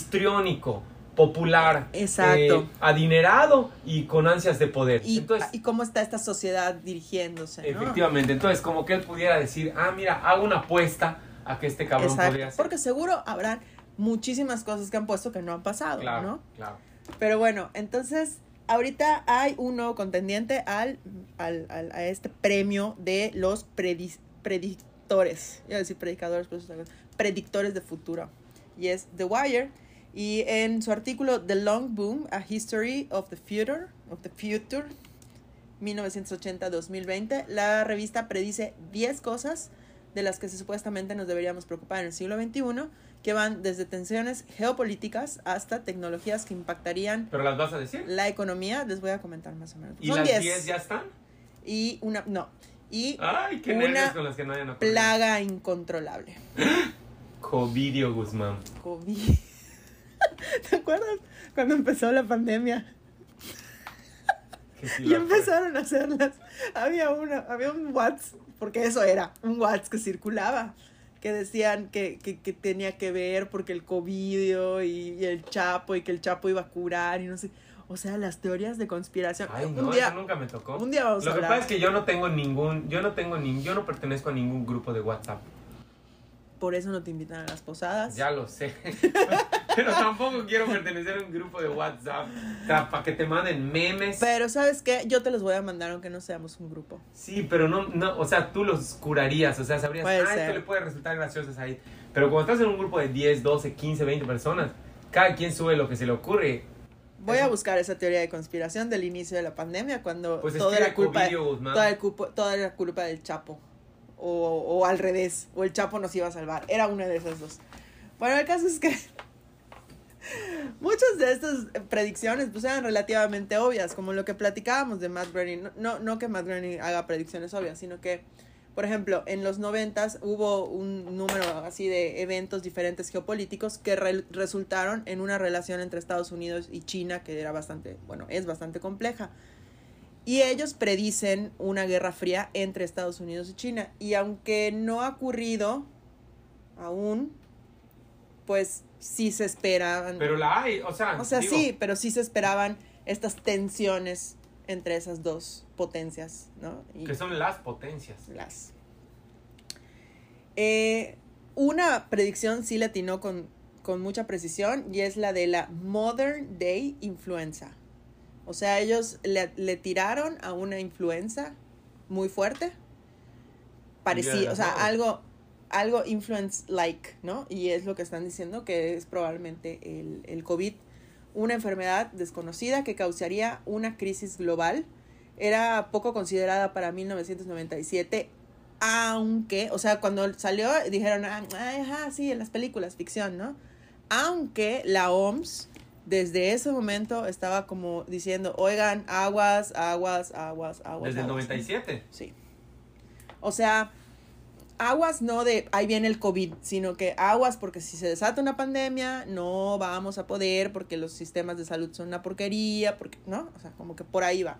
[SPEAKER 2] histriónico, popular,
[SPEAKER 1] Exacto.
[SPEAKER 2] eh, adinerado y con ansias de poder.
[SPEAKER 1] y,
[SPEAKER 2] Entonces,
[SPEAKER 1] y cómo está esta sociedad dirigiéndose. ¿no?
[SPEAKER 2] efectivamente, entonces como que él pudiera decir, ah, mira, hago una apuesta a que este cabrón
[SPEAKER 1] Exacto.
[SPEAKER 2] podría ser.
[SPEAKER 1] Porque seguro habrán muchísimas cosas que han puesto que no han pasado,
[SPEAKER 2] Claro,
[SPEAKER 1] ¿no?
[SPEAKER 2] claro.
[SPEAKER 1] Pero bueno, entonces ahorita hay un nuevo contendiente al, al, al- a este premio de los predis- predictores. Iba a decir predicadores, pero eso predictores de futuro. Y es The Wire. Y en su artículo The Long Boom, A History of the Future, of the Future 1980-2020, la revista predice 10 cosas de las que supuestamente nos deberíamos preocupar en el siglo XXI, que van desde tensiones geopolíticas hasta tecnologías que impactarían
[SPEAKER 2] ¿Pero las vas a decir?
[SPEAKER 1] la economía. Les voy a comentar más o menos.
[SPEAKER 2] ¿Y
[SPEAKER 1] Son
[SPEAKER 2] las
[SPEAKER 1] 10.
[SPEAKER 2] 10 ya están?
[SPEAKER 1] Y una, no, y
[SPEAKER 2] Ay, qué
[SPEAKER 1] Una
[SPEAKER 2] nervios con las que
[SPEAKER 1] plaga incontrolable.
[SPEAKER 2] Covidio Guzmán.
[SPEAKER 1] COVID. ¿Te acuerdas cuando empezó la pandemia?
[SPEAKER 2] Sí
[SPEAKER 1] Y empezaron a hacerlas. Había una, había un WhatsApp, porque eso era, un WhatsApp que circulaba, que decían que, que, que tenía que ver porque el COVID y, y el Chapo, y que el Chapo iba a curar y no sé. O sea, las teorías de conspiración.
[SPEAKER 2] Ay, no,
[SPEAKER 1] un día,
[SPEAKER 2] eso nunca me tocó.
[SPEAKER 1] un día vamos
[SPEAKER 2] Lo
[SPEAKER 1] a
[SPEAKER 2] que pasa es que yo no tengo ningún, yo no tengo ni, yo no pertenezco a ningún grupo de WhatsApp.
[SPEAKER 1] Por eso no te invitan a las posadas.
[SPEAKER 2] Ya lo sé. Pero tampoco quiero pertenecer a un grupo de WhatsApp. O sea, para que te manden memes.
[SPEAKER 1] Pero ¿sabes qué? Yo te los voy a mandar aunque no seamos un grupo.
[SPEAKER 2] Sí, pero no, no, o sea, tú los curarías, o sea, sabrías,
[SPEAKER 1] Puede
[SPEAKER 2] ah, esto le puede resultar gracioso ahí. Pero cuando estás en un grupo de 10, 12, 15, 20 personas, cada quien sube lo que se le ocurre.
[SPEAKER 1] Voy a
[SPEAKER 2] Eso-
[SPEAKER 1] buscar esa teoría de conspiración del inicio de la pandemia cuando
[SPEAKER 2] Pues escribe
[SPEAKER 1] era culpa de, toda, el cupo- toda era culpa del Chapo. O, o al revés, o el Chapo nos iba a salvar. Era una de esas dos. Bueno, el caso es que muchas de estas predicciones pues eran relativamente obvias, como lo que platicábamos de Matt Groening. No, no, no que Matt Groening haga predicciones obvias, sino que, por ejemplo, en los noventas hubo un número así de eventos diferentes geopolíticos que re- resultaron en una relación entre Estados Unidos y China que era bastante, bueno, es bastante compleja. Y ellos predicen una guerra fría entre Estados Unidos y China. Y aunque no ha ocurrido aún, pues sí se esperaban.
[SPEAKER 2] Pero la hay, o sea,
[SPEAKER 1] o sea,
[SPEAKER 2] digo,
[SPEAKER 1] sí, pero sí se esperaban estas tensiones entre esas dos potencias, ¿no? Y
[SPEAKER 2] que son las potencias.
[SPEAKER 1] las. Eh, una predicción sí la atinó con, con mucha precisión y es la de la Modern Day Influenza. O sea, ellos le, le tiraron a una influenza muy fuerte. Parecía, o sea, algo, algo influence-like, ¿no? Y es lo que están diciendo que es probablemente el, el COVID, una enfermedad desconocida que causaría una crisis global. Era poco considerada para 1997, aunque, o sea, cuando salió dijeron, ah, ajá, sí, en las películas, ficción, ¿no? Aunque la OMS desde ese momento estaba como diciendo, oigan, aguas, aguas, aguas, aguas.
[SPEAKER 2] Desde el
[SPEAKER 1] aguas", ¿no?
[SPEAKER 2] 97.
[SPEAKER 1] Sí. O sea, aguas no de ahí viene el COVID, sino que aguas porque si se desata una pandemia no vamos a poder porque los sistemas de salud son una porquería, porque, ¿no? O sea, como que por ahí va.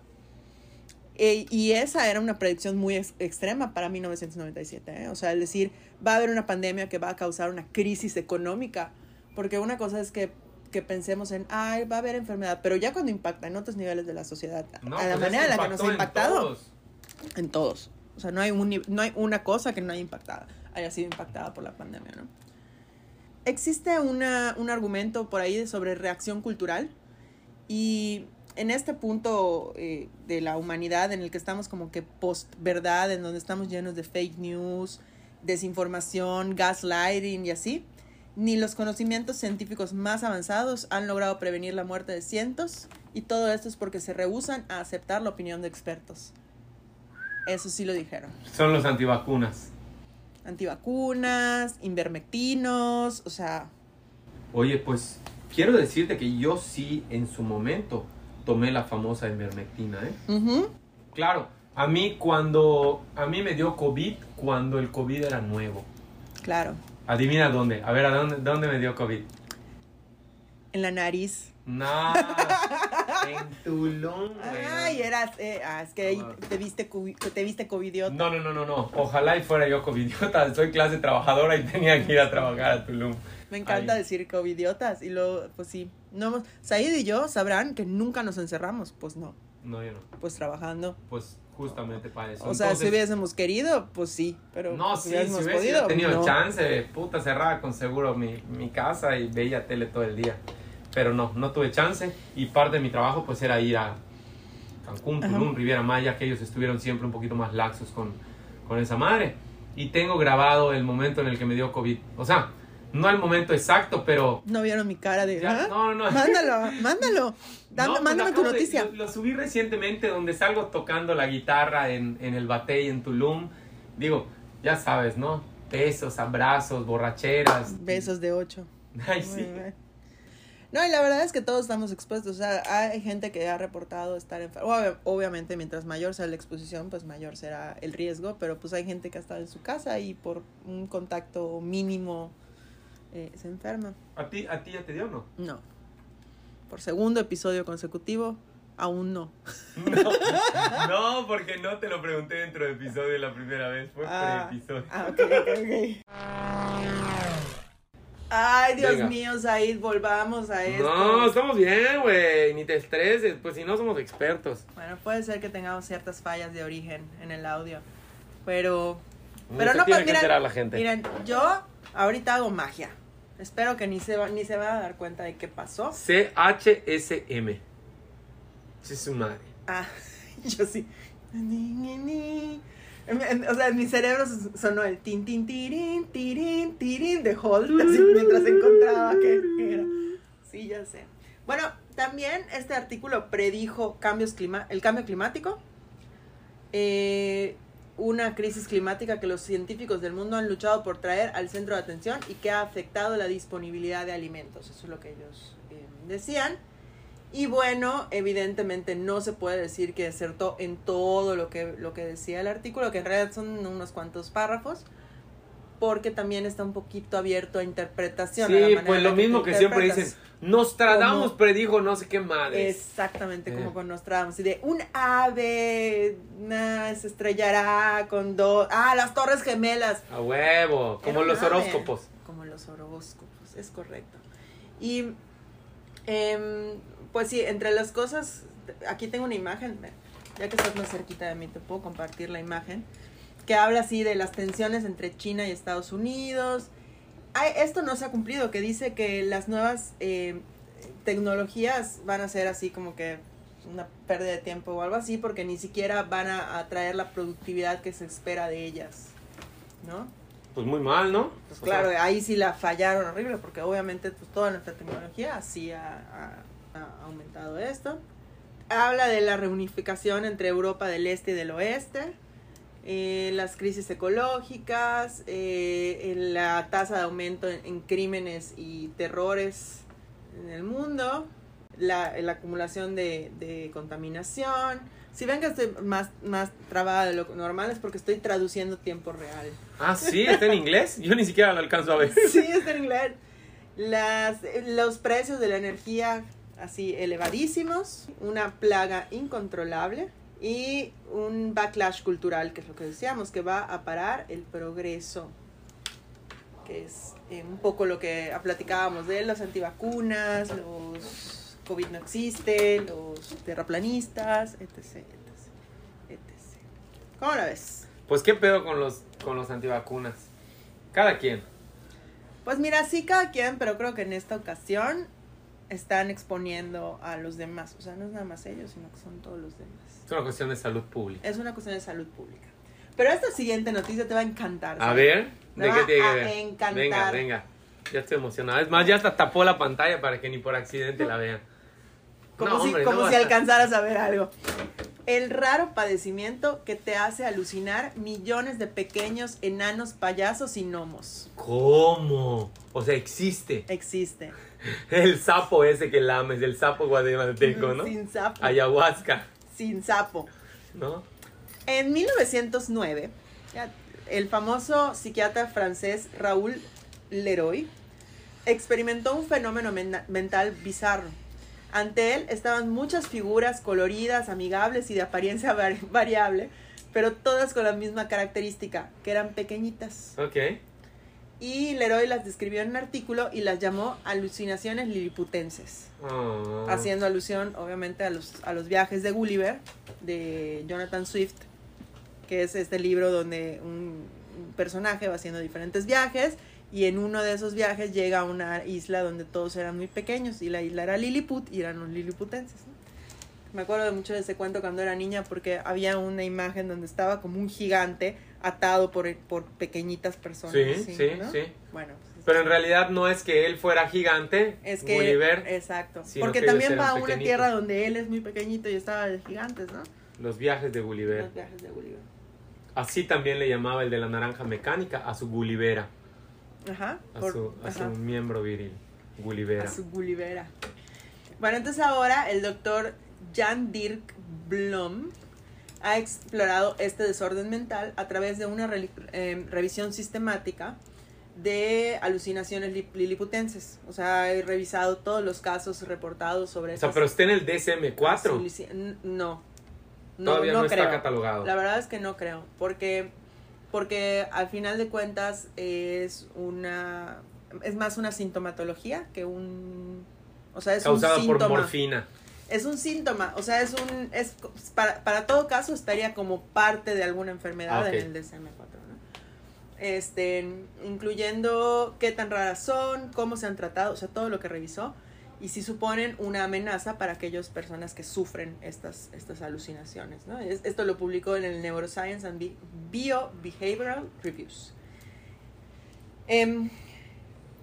[SPEAKER 1] E- y esa era una predicción muy ex- extrema para 1997, ¿eh? O sea, el decir, va a haber una pandemia que va a causar una crisis económica, porque una cosa es que, que pensemos en, ay, va a haber enfermedad, pero ya cuando impacta en otros niveles de la sociedad,
[SPEAKER 2] No,
[SPEAKER 1] a la
[SPEAKER 2] pues
[SPEAKER 1] manera en la que nos ha
[SPEAKER 2] en
[SPEAKER 1] impactado,
[SPEAKER 2] todos.
[SPEAKER 1] en todos. O sea, no hay, un, no hay una cosa que no haya impactado, haya sido impactada por la pandemia, ¿no? Existe una, un argumento por ahí sobre reacción cultural y en este punto eh, de la humanidad en el que estamos como que post-verdad, en donde estamos llenos de fake news, desinformación, gaslighting y así, ni los conocimientos científicos más avanzados han logrado prevenir la muerte de cientos y todo esto es porque se rehusan a aceptar la opinión de expertos. Eso sí lo dijeron.
[SPEAKER 2] Son los antivacunas.
[SPEAKER 1] Antivacunas, invermectinos, o sea,
[SPEAKER 2] Oye, pues quiero decirte que yo sí en su momento tomé la famosa ivermectina, ¿eh? Claro, a mí cuando a mí me dio COVID cuando el COVID era nuevo.
[SPEAKER 1] claro,
[SPEAKER 2] Adivina dónde. A ver, ¿a dónde, dónde me dio COVID?
[SPEAKER 1] en la nariz.
[SPEAKER 2] No, en Tulum, güey.
[SPEAKER 1] Ay, eras, eh, ah, es que ahí
[SPEAKER 2] Ah.
[SPEAKER 1] te viste, te viste covidiota.
[SPEAKER 2] No, no, no, no, no. Ojalá y fuera yo covidiota. Soy clase trabajadora y tenía que ir a trabajar a Tulum.
[SPEAKER 1] Me encanta
[SPEAKER 2] Ay.
[SPEAKER 1] decir covidiotas y luego, pues sí, no hemos, Said y yo sabrán que nunca nos encerramos, pues no,
[SPEAKER 2] No, yo no.
[SPEAKER 1] pues trabajando.
[SPEAKER 2] Pues justamente para eso.
[SPEAKER 1] O sea, si
[SPEAKER 2] Entonces,
[SPEAKER 1] hubiésemos querido, pues sí, pero
[SPEAKER 2] No,
[SPEAKER 1] si
[SPEAKER 2] sí, si
[SPEAKER 1] hubiésemos
[SPEAKER 2] hubiese
[SPEAKER 1] podido,
[SPEAKER 2] tenido
[SPEAKER 1] no.
[SPEAKER 2] chance, puta, cerraba con seguro mi, mi casa y veía tele todo el día. Pero no, no tuve chance y parte de mi trabajo pues era ir a Cancún,
[SPEAKER 1] Ajá.
[SPEAKER 2] Tulum, Riviera Maya, que ellos estuvieron siempre un poquito más laxos con, con esa madre. y tengo grabado el momento en el que me dio COVID. O sea, no el momento exacto, pero...
[SPEAKER 1] No vieron mi cara de...
[SPEAKER 2] Ya,
[SPEAKER 1] ¿ah?
[SPEAKER 2] no, no.
[SPEAKER 1] Mándalo, mándalo. Dame-
[SPEAKER 2] No, pues
[SPEAKER 1] mándame tu
[SPEAKER 2] acabo de-
[SPEAKER 1] noticia.
[SPEAKER 2] lo, lo subí recientemente donde salgo tocando la guitarra en, en el Batey en Tulum. Digo, ya sabes, ¿no? Besos, abrazos, borracheras.
[SPEAKER 1] Besos de ocho.
[SPEAKER 2] Ay, sí.
[SPEAKER 1] bien. No, y la verdad es que todos estamos expuestos. O sea, hay gente que ha reportado estar enfermo. Ob- Obviamente, mientras mayor sea la exposición, pues mayor será el riesgo. Pero pues hay gente que ha estado en su casa y por un contacto mínimo eh, se enferma.
[SPEAKER 2] ¿A ti, ¿A ti ya te dio o no?
[SPEAKER 1] No. Por segundo episodio consecutivo, aún no.
[SPEAKER 2] No, no, porque no te lo pregunté dentro del episodio la primera vez. Fue
[SPEAKER 1] Ah,
[SPEAKER 2] pre-episodio.
[SPEAKER 1] ah, ok, ok, ok. Ay, Dios
[SPEAKER 2] Venga.
[SPEAKER 1] mío, Said, volvamos a esto.
[SPEAKER 2] No, estamos bien, güey. Ni te estreses, pues si no somos expertos.
[SPEAKER 1] Bueno, puede ser que tengamos ciertas fallas de origen en el audio, pero... Pero no, pues miren,
[SPEAKER 2] la gente.
[SPEAKER 1] miren, yo ahorita hago magia. Espero que ni se, va, ni se van a dar cuenta de qué pasó.
[SPEAKER 2] CHSM. Sí, su madre.
[SPEAKER 1] Ah, yo sí. En- en- O sea, en mi cerebro sonó el tin, tin, tirín, tirín, tirín de Holt, así mientras encontraba que era. Sí, ya sé. Bueno, también este artículo predijo cambios clima el cambio climático, eh, una crisis climática que los científicos del mundo han luchado por traer al centro de atención y que ha afectado la disponibilidad de alimentos. Eso es lo que ellos eh, decían. Y bueno, evidentemente no se puede decir que acertó en todo lo que, lo que decía el artículo, que en realidad son unos cuantos párrafos, porque también está un poquito abierto a interpretación. a la
[SPEAKER 2] Sí, pues lo
[SPEAKER 1] que
[SPEAKER 2] mismo que siempre dicen. Nostradamus
[SPEAKER 1] Como-
[SPEAKER 2] predijo no sé qué madre.
[SPEAKER 1] Exactamente,
[SPEAKER 2] Eh.
[SPEAKER 1] como con Nostradamus. Y de un ave nah, se estrellará con dos. Ah, las Torres Gemelas.
[SPEAKER 2] A huevo, como
[SPEAKER 1] Era
[SPEAKER 2] los
[SPEAKER 1] ave.
[SPEAKER 2] horóscopos.
[SPEAKER 1] Como los horóscopos, es correcto. Y, em, pues sí, entre las cosas, aquí tengo una imagen, ya que estás más cerquita de mí, te puedo compartir la imagen, que habla así de las tensiones entre China y Estados Unidos. Ay, esto no se ha cumplido, que dice que las nuevas em, tecnologías van a ser así como que una pérdida de tiempo o algo así, porque ni siquiera van a atraer la productividad que se espera de ellas, ¿no?
[SPEAKER 2] Pues muy mal, ¿no?
[SPEAKER 1] Pues
[SPEAKER 2] O
[SPEAKER 1] claro,
[SPEAKER 2] sea,
[SPEAKER 1] ahí sí la fallaron horrible, porque obviamente pues, toda nuestra tecnología así ha, ha- aumentado esto. Habla de la reunificación entre Europa del Este y del Oeste, eh, las crisis ecológicas, eh, la tasa de aumento en, en crímenes y terrores en el mundo, la, la acumulación de, de contaminación. Si ven que estoy más, más trabada de lo normal es porque estoy traduciendo tiempo real.
[SPEAKER 2] Ah, sí, está en inglés. Yo ni siquiera lo alcanzo a ver.
[SPEAKER 1] Sí, está en inglés. Las, los precios de la energía así elevadísimos, una plaga incontrolable y un backlash cultural, que es lo que decíamos, que va a parar el progreso, que es eh, un poco lo que platicábamos de los antivacunas, los COVID no existe, los terraplanistas, etc. etc, etc. ¿Cómo la ves?
[SPEAKER 2] Pues qué pedo con los, con los antivacunas. Cada quien.
[SPEAKER 1] Pues mira, sí cada quien, pero creo que en esta ocasión están exponiendo a los demás. O sea, no es nada más ellos, sino que son todos los demás.
[SPEAKER 2] Es una cuestión de salud pública.
[SPEAKER 1] Es una cuestión de salud pública. Pero esta siguiente noticia te va a encantar.
[SPEAKER 2] A
[SPEAKER 1] ¿sabes?
[SPEAKER 2] ver,
[SPEAKER 1] Me
[SPEAKER 2] ¿de
[SPEAKER 1] va
[SPEAKER 2] qué tiene
[SPEAKER 1] a
[SPEAKER 2] que ver?
[SPEAKER 1] encantar.
[SPEAKER 2] Venga, venga. Ya estoy emocionado. Es más, ya hasta tapó la pantalla para que ni por accidente la vean.
[SPEAKER 1] Como
[SPEAKER 2] No,
[SPEAKER 1] si,
[SPEAKER 2] hombre,
[SPEAKER 1] como
[SPEAKER 2] no
[SPEAKER 1] si alcanzaras a ver algo. El raro padecimiento que te hace alucinar millones de pequeños enanos payasos y gnomos.
[SPEAKER 2] ¿Cómo? O sea, existe.
[SPEAKER 1] Existe.
[SPEAKER 2] El sapo ese que lames, el sapo guatemalteco, ¿no?
[SPEAKER 1] Sin sapo.
[SPEAKER 2] Ayahuasca,
[SPEAKER 1] Sin sapo.
[SPEAKER 2] ¿no?
[SPEAKER 1] En 1909, ya, el famoso psiquiatra francés Raúl Leroy experimentó un fenómeno men- mental bizarro. Ante él estaban muchas figuras coloridas, amigables y de apariencia vari- variable, pero todas con la misma característica, que eran pequeñitas.
[SPEAKER 2] Ok.
[SPEAKER 1] Y Leroy las describió en un artículo y las llamó alucinaciones liliputenses
[SPEAKER 2] Oh.
[SPEAKER 1] haciendo alusión obviamente a los, a los viajes de Gulliver de Jonathan Swift, que es este libro donde un, un personaje va haciendo diferentes viajes y en uno de esos viajes llega a una isla donde todos eran muy pequeños y la isla era Lilliput y eran los liliputenses. ¿no? Me acuerdo mucho de ese cuento cuando era niña porque había una imagen donde estaba como un gigante atado por, por pequeñitas personas.
[SPEAKER 2] Sí, sí,
[SPEAKER 1] ¿no?
[SPEAKER 2] sí.
[SPEAKER 1] Bueno, pues,
[SPEAKER 2] Pero en realidad no es que él fuera gigante,
[SPEAKER 1] es que
[SPEAKER 2] Gulliver,
[SPEAKER 1] exacto, porque también va a una tierra donde él es muy pequeñito y estaba de gigantes, ¿no?
[SPEAKER 2] los viajes de Gulliver.
[SPEAKER 1] Los viajes de Gulliver.
[SPEAKER 2] Así también le llamaba el de la naranja mecánica a su Gullivera,
[SPEAKER 1] Ajá.
[SPEAKER 2] a,
[SPEAKER 1] por-
[SPEAKER 2] su, a su miembro viril, Gullivera.
[SPEAKER 1] A su Gullivera. Bueno, entonces ahora el doctor Jan Dirk Blom ha explorado este desorden mental a través de una reli- eh, revisión sistemática de alucinaciones li- liliputenses. O sea, he revisado todos los casos reportados sobre
[SPEAKER 2] O sea, pero está en el DSM-4.
[SPEAKER 1] aluci- N- No. No,
[SPEAKER 2] Todavía no,
[SPEAKER 1] no
[SPEAKER 2] está
[SPEAKER 1] creo.
[SPEAKER 2] catalogado.
[SPEAKER 1] La verdad es que no creo, porque porque al final de cuentas es una es más una sintomatología que un o sea, es
[SPEAKER 2] Causada
[SPEAKER 1] un
[SPEAKER 2] por
[SPEAKER 1] síntoma.
[SPEAKER 2] morfina.
[SPEAKER 1] Es un síntoma, o sea, es un es para, para todo caso estaría como parte de alguna enfermedad
[SPEAKER 2] Ah,
[SPEAKER 1] en el DSM-4, ¿no? Este, incluyendo qué tan raras son, cómo se han tratado, o sea, todo lo que revisó y si suponen una amenaza para aquellas personas que sufren estas, estas alucinaciones. ¿no? Es- Esto lo publicó en el Neuroscience and Bi- Biobehavioral Reviews. Em,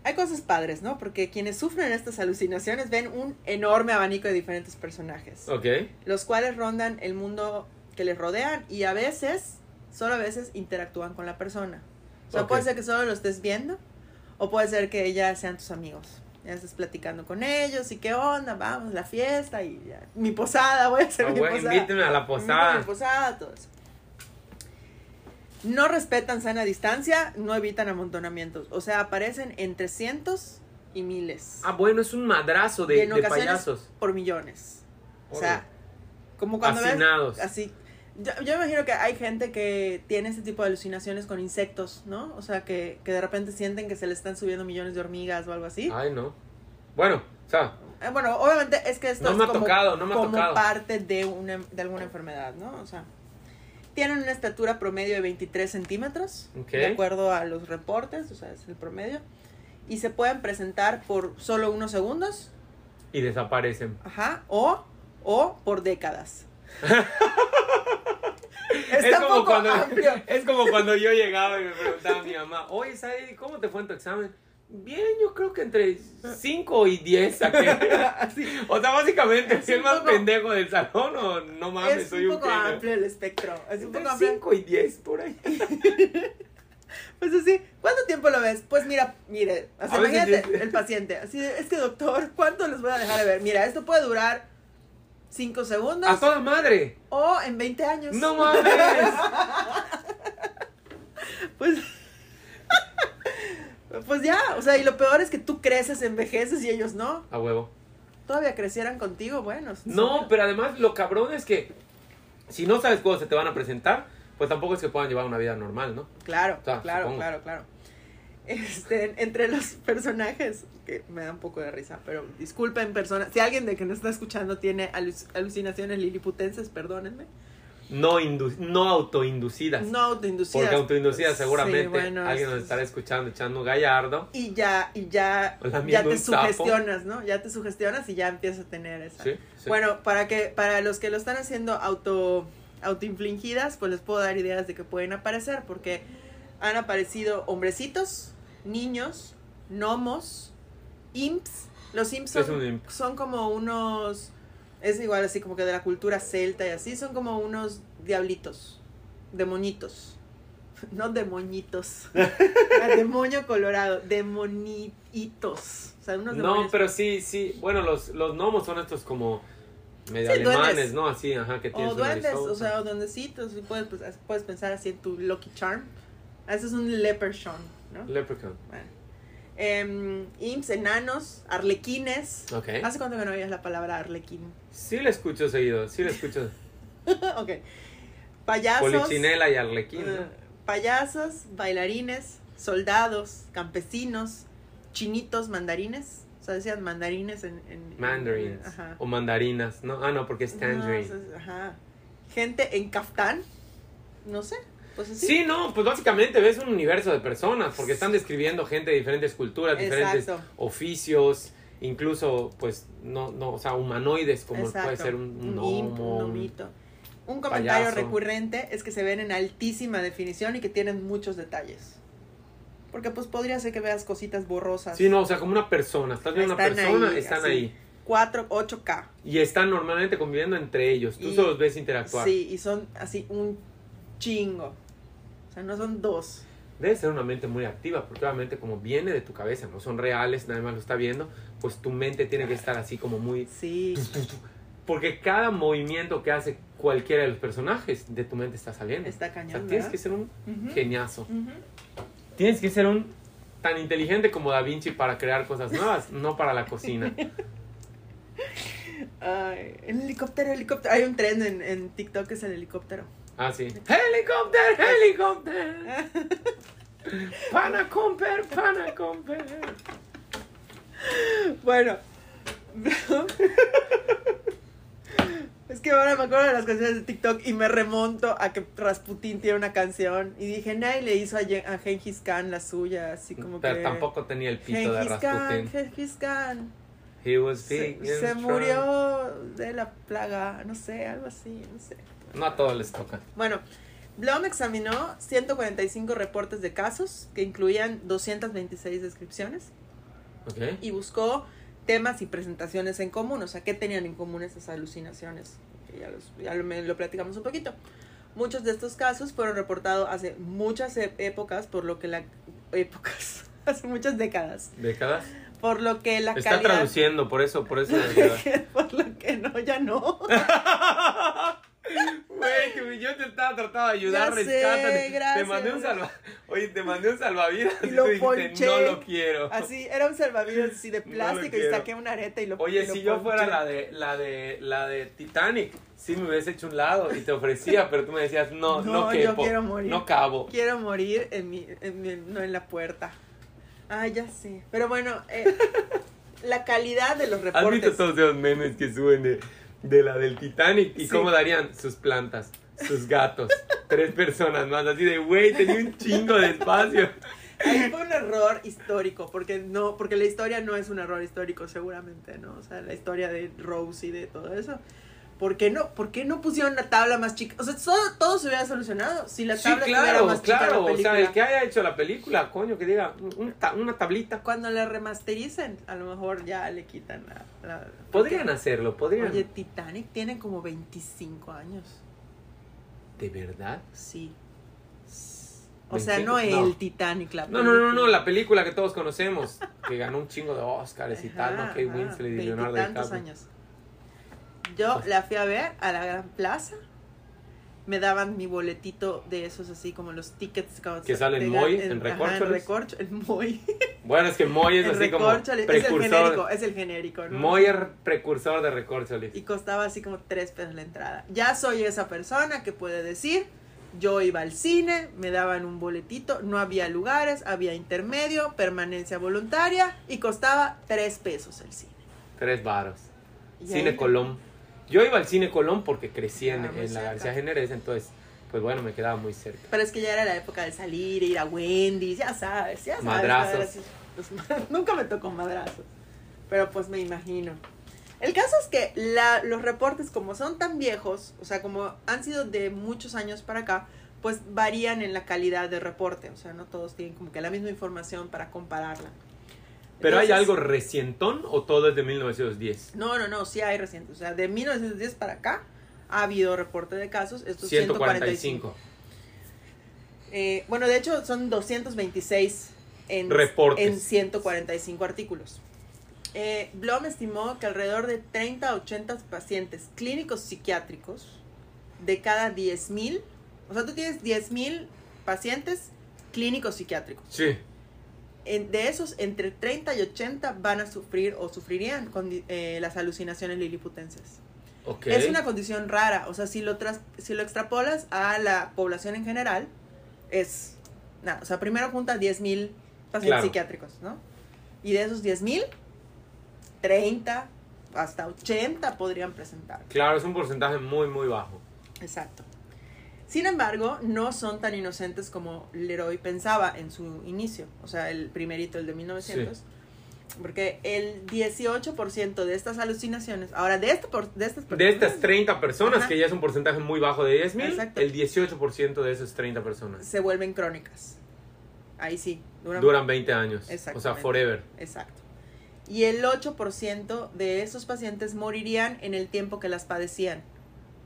[SPEAKER 1] hay cosas padres, ¿no? Porque quienes sufren estas alucinaciones ven un enorme abanico de diferentes personajes,
[SPEAKER 2] Ok.
[SPEAKER 1] los cuales rondan el mundo que les rodean y a veces, solo a veces, interactúan con la persona. O sea, puede ser que solo lo estés viendo o puede ser que ya sean tus amigos. Ya estés platicando con ellos y qué onda, vamos, la fiesta y ya. Mi posada, voy a hacer
[SPEAKER 2] Ah,
[SPEAKER 1] mi
[SPEAKER 2] güey,
[SPEAKER 1] posada.
[SPEAKER 2] invíteme a la
[SPEAKER 1] Invítame a
[SPEAKER 2] posada.
[SPEAKER 1] mi posada, todo eso. No respetan sana distancia, no evitan amontonamientos. O sea, aparecen entre cientos y miles.
[SPEAKER 2] Ah, bueno, es un madrazo
[SPEAKER 1] Y
[SPEAKER 2] de,
[SPEAKER 1] en
[SPEAKER 2] de
[SPEAKER 1] ocasiones
[SPEAKER 2] payasos.
[SPEAKER 1] por millones. O sea, como cuando
[SPEAKER 2] Hacinados.
[SPEAKER 1] ves así. Yo, yo imagino que hay gente que tiene este tipo de alucinaciones con insectos, ¿no? O sea, que, que de repente sienten que se le están subiendo millones de hormigas o algo así.
[SPEAKER 2] Ay, no. Bueno, o sea,
[SPEAKER 1] Eh, bueno, obviamente es que esto
[SPEAKER 2] No
[SPEAKER 1] es
[SPEAKER 2] me ha
[SPEAKER 1] como,
[SPEAKER 2] tocado, no me ha
[SPEAKER 1] como
[SPEAKER 2] tocado.
[SPEAKER 1] parte de, una, de alguna enfermedad, ¿no? O sea, tienen una estatura promedio de 23 centímetros, de acuerdo a los reportes, o sea, es el promedio, y se pueden presentar por solo unos segundos,
[SPEAKER 2] y desaparecen.
[SPEAKER 1] ajá, o, o por décadas.
[SPEAKER 2] Es
[SPEAKER 1] Está
[SPEAKER 2] como,
[SPEAKER 1] poco
[SPEAKER 2] cuando,
[SPEAKER 1] amplio.
[SPEAKER 2] es como cuando yo llegaba y me preguntaba a mi mamá, oye, Saidi, ¿cómo te fue en tu examen? Bien, yo creo que entre 5 y 10 saqué.
[SPEAKER 1] Así.
[SPEAKER 2] O sea, básicamente,
[SPEAKER 1] Es
[SPEAKER 2] ¿si el
[SPEAKER 1] un
[SPEAKER 2] más
[SPEAKER 1] poco-
[SPEAKER 2] pendejo del salón o no mames,
[SPEAKER 1] es
[SPEAKER 2] soy
[SPEAKER 1] un
[SPEAKER 2] un
[SPEAKER 1] poco
[SPEAKER 2] genio?
[SPEAKER 1] amplio el espectro. Es un
[SPEAKER 2] Entre
[SPEAKER 1] poco amplio.
[SPEAKER 2] 5 y 10, por ahí.
[SPEAKER 1] Pues así, ¿cuánto tiempo lo ves? Pues mira, mire, o sea, imagínate
[SPEAKER 2] yo-
[SPEAKER 1] el paciente. Así, es que doctor, ¿cuánto les voy a dejar de ver? Mira, esto puede durar 5 segundos
[SPEAKER 2] ¡A toda madre!
[SPEAKER 1] o en 20 años.
[SPEAKER 2] ¡No mames!
[SPEAKER 1] Pues, pues ya, o sea, y lo peor es que tú creces, envejeces y ellos no.
[SPEAKER 2] A huevo.
[SPEAKER 1] Todavía crecieran contigo, bueno.
[SPEAKER 2] No, pero además lo cabrón es que si no sabes cuándo se te van a presentar, pues tampoco es que puedan llevar una vida normal, ¿no?
[SPEAKER 1] Claro,
[SPEAKER 2] O sea,
[SPEAKER 1] claro,
[SPEAKER 2] supongo.
[SPEAKER 1] claro, claro. Este, entre los personajes, que me da un poco de risa, pero disculpen personas, si alguien de que nos está escuchando tiene aluc- alucinaciones liliputenses, perdónenme.
[SPEAKER 2] No, no autoinducidas.
[SPEAKER 1] No autoinducidas.
[SPEAKER 2] Porque autoinducidas
[SPEAKER 1] Sí,
[SPEAKER 2] seguramente
[SPEAKER 1] bueno,
[SPEAKER 2] alguien nos estará escuchando echando gallardo.
[SPEAKER 1] Y ya, y ya, ya te sugestionas, ¿no? Ya te sugestionas y ya empiezas a tener esa.
[SPEAKER 2] Sí, sí.
[SPEAKER 1] Bueno, para que, para los que lo están haciendo auto, autoinfligidas, pues les puedo dar ideas de que pueden aparecer, porque han aparecido hombrecitos, niños, gnomos, imps. Los imps son como unos, es igual así como que de la cultura celta y así, son como unos diablitos, demonitos. No demonitos. Ah, Demonio colorado. Demonitos. O sea, unos
[SPEAKER 2] No,
[SPEAKER 1] demonios.
[SPEAKER 2] pero sí, sí. Bueno, los, los gnomos son estos como medio
[SPEAKER 1] Sí, duendes.
[SPEAKER 2] alemanes, ¿no? Así, ajá, que tienen
[SPEAKER 1] O duendes, o sea, o duendecitos. Puedes, pues, puedes pensar así en tu Lucky Charm. Ah, Ese es un leprechaun, ¿no?
[SPEAKER 2] Leprechaun.
[SPEAKER 1] Bueno. Em, imps, enanos, arlequines.
[SPEAKER 2] Ok.
[SPEAKER 1] ¿Hace cuánto que no oías la palabra arlequín?
[SPEAKER 2] Sí le escucho seguido, sí le escucho.
[SPEAKER 1] ok. Payasos.
[SPEAKER 2] Polichinela y arlequín, ¿no?
[SPEAKER 1] eh, payasos, bailarines, soldados, campesinos, chinitos, mandarines. O sea, decían mandarines en... en- en-
[SPEAKER 2] Mandarins.
[SPEAKER 1] Ajá.
[SPEAKER 2] O mandarinas, ¿no? Ah, no, porque es
[SPEAKER 1] No,
[SPEAKER 2] tangerine.
[SPEAKER 1] o sea, ajá. Gente en caftán. No sé. Pues así.
[SPEAKER 2] Sí, no, pues básicamente ves un universo de personas, porque están describiendo gente de diferentes culturas, diferentes
[SPEAKER 1] Exacto.
[SPEAKER 2] oficios, incluso, pues, no, no, o sea, humanoides, como
[SPEAKER 1] Exacto.
[SPEAKER 2] puede ser un, un gnomo,
[SPEAKER 1] un
[SPEAKER 2] un-
[SPEAKER 1] gnomito. Un comentario
[SPEAKER 2] Payaso.
[SPEAKER 1] recurrente es que se ven en altísima definición y que tienen muchos detalles. Porque pues podría ser que veas cositas borrosas.
[SPEAKER 2] Sí, no, o sea, como una persona. Estás viendo una
[SPEAKER 1] Están
[SPEAKER 2] persona,
[SPEAKER 1] ahí,
[SPEAKER 2] están
[SPEAKER 1] así.
[SPEAKER 2] ahí.
[SPEAKER 1] 4, 8K.
[SPEAKER 2] Y están normalmente conviviendo entre ellos. Tú
[SPEAKER 1] Y-
[SPEAKER 2] solo los ves interactuar.
[SPEAKER 1] Sí, y son así un chingo. O sea, no son dos.
[SPEAKER 2] Debe ser una mente muy activa, porque obviamente como viene de tu cabeza, no son reales, nadie más lo está viendo, pues tu mente tiene que estar así como muy...
[SPEAKER 1] Sí.
[SPEAKER 2] Porque cada movimiento que hace cualquiera de los personajes de tu mente está saliendo.
[SPEAKER 1] Está
[SPEAKER 2] O sea,
[SPEAKER 1] cañón.
[SPEAKER 2] tienes
[SPEAKER 1] ¿verdad?
[SPEAKER 2] que ser un geniazo. Tienes que ser un tan inteligente como Da Vinci para crear cosas nuevas, no para la cocina.
[SPEAKER 1] Ay, el helicóptero, helicóptero. Hay un tren en, en TikTok que es el helicóptero.
[SPEAKER 2] Ah, sí. ¡Helicóptero, helicóptero! ¡Pana comper, pana comper!
[SPEAKER 1] Bueno. es que ahora me acuerdo de las canciones de TikTok y me remonto a que Rasputín tiene una canción y dije, nadie le hizo a, Ye- a Gengis Khan la suya, así como
[SPEAKER 2] Pero
[SPEAKER 1] que...
[SPEAKER 2] tampoco tenía el pito de
[SPEAKER 1] Gengis Khan,
[SPEAKER 2] Rasputin.
[SPEAKER 1] Gengis Khan.
[SPEAKER 2] He was
[SPEAKER 1] Se,
[SPEAKER 2] big
[SPEAKER 1] se murió de la plaga, no sé, algo así, no sé.
[SPEAKER 2] No a todos les toca.
[SPEAKER 1] Bueno, Blom examinó 145 reportes de casos que incluían 226 descripciones
[SPEAKER 2] ¿Ok?
[SPEAKER 1] y buscó temas y presentaciones en común, o sea, ¿qué tenían en común esas alucinaciones? Ya, los- ya lo, me- lo platicamos un poquito. Muchos de estos casos fueron reportados hace muchas e- épocas, por lo que la... épocas, hace muchas décadas,
[SPEAKER 2] ¿Décadas?
[SPEAKER 1] por lo que la
[SPEAKER 2] Está
[SPEAKER 1] calidad...
[SPEAKER 2] traduciendo, por eso, por eso.
[SPEAKER 1] por lo que no, ya no.
[SPEAKER 2] Que yo te estaba tratando de ayudar, rescátate. Te mandé un salva... Oye, te mandé un salvavidas
[SPEAKER 1] Y
[SPEAKER 2] y,
[SPEAKER 1] lo
[SPEAKER 2] dijiste,
[SPEAKER 1] ponché.
[SPEAKER 2] no lo quiero.
[SPEAKER 1] Así, era un salvavidas así de
[SPEAKER 2] No
[SPEAKER 1] plástico y
[SPEAKER 2] quiero.
[SPEAKER 1] saqué una areta y lo
[SPEAKER 2] Oye,
[SPEAKER 1] y lo
[SPEAKER 2] si yo fuera la de, la de, la de Titanic, sí me hubiese hecho un lado y te ofrecía, pero tú me decías, no, no,
[SPEAKER 1] No, yo
[SPEAKER 2] quepo,
[SPEAKER 1] quiero morir.
[SPEAKER 2] no cabo.
[SPEAKER 1] Quiero morir en mi, en mi- no en la puerta. Ah, ya sé. Pero bueno, eh, la calidad de los
[SPEAKER 2] ¿Has visto
[SPEAKER 1] reportes.
[SPEAKER 2] todos esos memes que suben de, de la del Titanic? ¿Y
[SPEAKER 1] Sí.
[SPEAKER 2] cómo darían sus plantas, sus gatos? Tres personas más, así de, güey, tenía un chingo de espacio.
[SPEAKER 1] Ahí fue un error histórico, porque no, porque la historia no es un error histórico, seguramente, ¿no? O sea, la historia de Rose y de todo eso. ¿Por qué no, por qué no pusieron la tabla más chica? O sea, todo, todo se hubiera solucionado si la
[SPEAKER 2] Sí,
[SPEAKER 1] tabla estuviera
[SPEAKER 2] claro,
[SPEAKER 1] más chica en la
[SPEAKER 2] claro. O sea,
[SPEAKER 1] película.
[SPEAKER 2] el que haya hecho la película, coño, que diga un ta- una tablita.
[SPEAKER 1] Cuando la remastericen, a lo mejor ya le quitan la... la-
[SPEAKER 2] Podrían hacerlo, podrían.
[SPEAKER 1] Oye, Titanic tiene como 25 años.
[SPEAKER 2] ¿De verdad?
[SPEAKER 1] Sí. O sea,
[SPEAKER 2] 25,
[SPEAKER 1] no el Titanic, la
[SPEAKER 2] No, no, no, no,
[SPEAKER 1] película.
[SPEAKER 2] la película que todos conocemos, que ganó un chingo de Oscars y tal, ¿no? Kate Winslet y Leonardo DiCaprio.
[SPEAKER 1] años. Yo la fui a ver a la Gran Plaza. Me daban mi boletito de esos así como los tickets
[SPEAKER 2] Que salen Moy,
[SPEAKER 1] en-
[SPEAKER 2] en
[SPEAKER 1] ajá,
[SPEAKER 2] recorcholis.
[SPEAKER 1] recorcho, el Moy.
[SPEAKER 2] Bueno, es que Moy es
[SPEAKER 1] El
[SPEAKER 2] así como
[SPEAKER 1] es el genérico, es el genérico, ¿no?
[SPEAKER 2] Moy es precursor de recorcholis.
[SPEAKER 1] y costaba así como tres pesos la entrada. Ya soy esa persona que puede decir, yo iba al cine, me daban un boletito, no había lugares, había intermedio, permanencia voluntaria y costaba tres pesos el cine.
[SPEAKER 2] Tres varos. Cine Colón. Yo iba al Cine Colón porque crecí en,
[SPEAKER 1] Ah,
[SPEAKER 2] en la. García Generés, entonces, pues bueno, me quedaba muy cerca.
[SPEAKER 1] Pero es que ya era la época de salir, ir a Wendy's, ya sabes, ya sabes.
[SPEAKER 2] Madrazos.
[SPEAKER 1] nunca me tocó madrazos, pero pues me imagino. El caso es que la- los reportes, como son tan viejos, o sea, como han sido de muchos años para acá, pues varían en la calidad de reporte. O sea, no todos tienen como que la misma información para compararla.
[SPEAKER 2] ¿Pero hay algo recientón o todo es de 1910?
[SPEAKER 1] No, no, no, sí hay recientes. O sea, de 1910 para acá ha habido reporte de casos. Estos
[SPEAKER 2] 145
[SPEAKER 1] 145. Eh, bueno, de hecho son 226 en,
[SPEAKER 2] Reportes.
[SPEAKER 1] en 145 artículos. Eh, Blom estimó que alrededor de 30 a 80 pacientes clínicos psiquiátricos de cada 10.000, o sea, tú tienes 10.000 pacientes clínicos psiquiátricos.
[SPEAKER 2] Sí.
[SPEAKER 1] De esos, entre 30 y 80 van a sufrir o sufrirían con eh, las alucinaciones liliputenses. Es una condición rara, o sea, si lo, tras- si lo extrapolas a la población en general, es nada, o sea, primero junta 10.000 pacientes
[SPEAKER 2] Claro.
[SPEAKER 1] psiquiátricos, ¿no? Y de esos 10.000, 30 hasta 80 podrían presentar.
[SPEAKER 2] Claro, es un porcentaje muy, muy bajo.
[SPEAKER 1] Exacto. Sin embargo, no son tan inocentes como Leroy pensaba en su inicio, o sea, el primerito, el de 1900. Porque el 18% de estas alucinaciones, ahora de, este por- de estas
[SPEAKER 2] De estas 30 personas,
[SPEAKER 1] Ajá.
[SPEAKER 2] que ya es un porcentaje muy bajo de 10 mil,
[SPEAKER 1] Exacto.
[SPEAKER 2] el 18% de esas 30 personas
[SPEAKER 1] se vuelven crónicas. Ahí sí, duran,
[SPEAKER 2] duran 20 años. O sea, forever.
[SPEAKER 1] Exacto. Y el 8% de esos pacientes morirían en el tiempo que las padecían.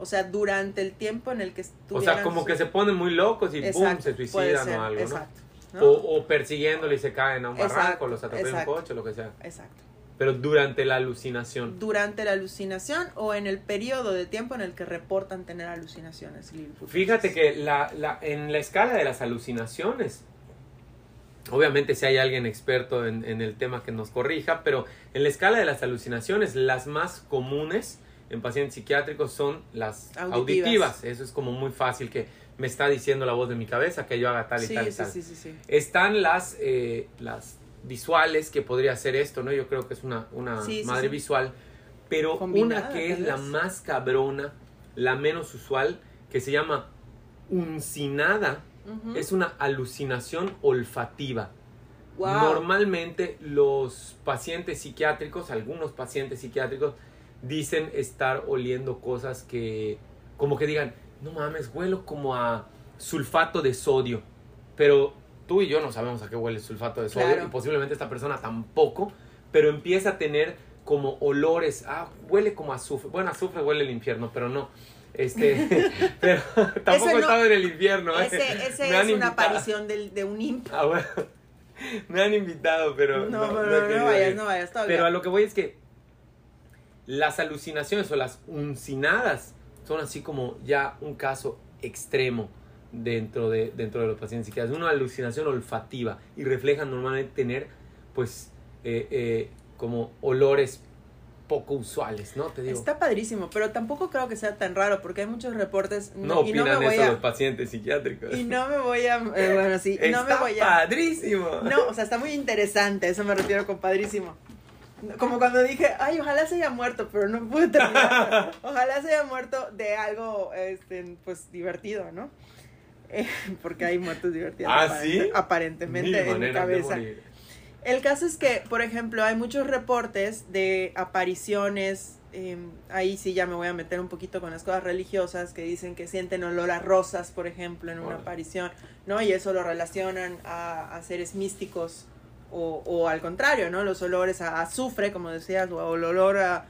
[SPEAKER 1] O sea, durante el tiempo en el que
[SPEAKER 2] O
[SPEAKER 1] estuvieran...
[SPEAKER 2] sea, como
[SPEAKER 1] su-
[SPEAKER 2] que se ponen muy locos y boom,
[SPEAKER 1] Exacto,
[SPEAKER 2] se suicidan
[SPEAKER 1] ser,
[SPEAKER 2] o algo, ¿no?
[SPEAKER 1] Exacto. ¿no?
[SPEAKER 2] O, o persiguiéndolo y se caen a un
[SPEAKER 1] Exacto,
[SPEAKER 2] barranco, los atropella un coche, lo que sea.
[SPEAKER 1] Exacto.
[SPEAKER 2] Pero durante la alucinación.
[SPEAKER 1] Durante la alucinación o en el periodo de tiempo en el que reportan tener alucinaciones.
[SPEAKER 2] Fíjate que la, la- en la escala de las alucinaciones, obviamente si hay alguien experto en, en el tema que nos corrija, pero en la escala de las alucinaciones, las más comunes en pacientes psiquiátricos son las
[SPEAKER 1] Auditivas.
[SPEAKER 2] auditivas. Eso es como muy fácil que me está diciendo la voz de mi cabeza que yo haga tal y
[SPEAKER 1] Sí,
[SPEAKER 2] tal y
[SPEAKER 1] sí,
[SPEAKER 2] tal.
[SPEAKER 1] sí, sí, sí.
[SPEAKER 2] Están las, eh, las visuales, que podría ser esto, ¿no? Yo creo que es una, una madre visual. Pero
[SPEAKER 1] Combinada,
[SPEAKER 2] una que es la más cabrona, la menos usual, que se llama uncinada, es una alucinación olfativa.
[SPEAKER 1] Wow.
[SPEAKER 2] Normalmente los pacientes psiquiátricos, algunos pacientes psiquiátricos, dicen estar oliendo cosas que, como que digan, no mames, huelo como a sulfato de sodio. Pero tú y yo no sabemos a qué huele el sulfato de sodio
[SPEAKER 1] Claro.
[SPEAKER 2] y posiblemente esta persona tampoco, pero empieza a tener como olores, ah, huele como a azufre. Bueno, azufre huele el infierno, pero no. Este, pero tampoco
[SPEAKER 1] Ese
[SPEAKER 2] he
[SPEAKER 1] no-
[SPEAKER 2] estado en el infierno. ¿eh?
[SPEAKER 1] Ese, ese es una
[SPEAKER 2] invitado.
[SPEAKER 1] aparición del- de un imp.
[SPEAKER 2] Ah, bueno. Me han invitado, pero.
[SPEAKER 1] No,
[SPEAKER 2] no,
[SPEAKER 1] no,
[SPEAKER 2] no
[SPEAKER 1] no, no vayas,
[SPEAKER 2] ir.
[SPEAKER 1] no vayas todavía.
[SPEAKER 2] Pero a lo que voy es que las alucinaciones o las uncinadas son así como ya un caso extremo dentro de, dentro de los pacientes psiquiátricos. Una alucinación olfativa y reflejan normalmente tener, pues, eh, eh, como olores poco usuales, ¿no? Te digo.
[SPEAKER 1] Está padrísimo, pero tampoco creo que sea tan raro porque hay muchos reportes
[SPEAKER 2] no
[SPEAKER 1] y no
[SPEAKER 2] opinan
[SPEAKER 1] me voy
[SPEAKER 2] eso
[SPEAKER 1] a
[SPEAKER 2] los pacientes psiquiátricos.
[SPEAKER 1] y no me voy a eh, bueno sí no
[SPEAKER 2] Está
[SPEAKER 1] me voy a
[SPEAKER 2] padrísimo.
[SPEAKER 1] no o sea está muy interesante eso me refiero con padrísimo como cuando dije ay ojalá se haya muerto pero no pude terminar ojalá se haya muerto de algo este pues divertido no Eh, porque hay muertos divertidos
[SPEAKER 2] ¿Ah,
[SPEAKER 1] aparente-
[SPEAKER 2] sí?
[SPEAKER 1] aparentemente
[SPEAKER 2] Mil
[SPEAKER 1] en mi cabeza. El caso es que, por ejemplo, hay muchos reportes de apariciones, eh, ahí sí ya me voy a meter un poquito con las cosas religiosas, que dicen que sienten olor a rosas, por ejemplo, en una aparición, ¿no? Y eso lo relacionan a, a seres místicos, o, o al contrario, ¿no? Los olores a azufre, como decías, o el olor a...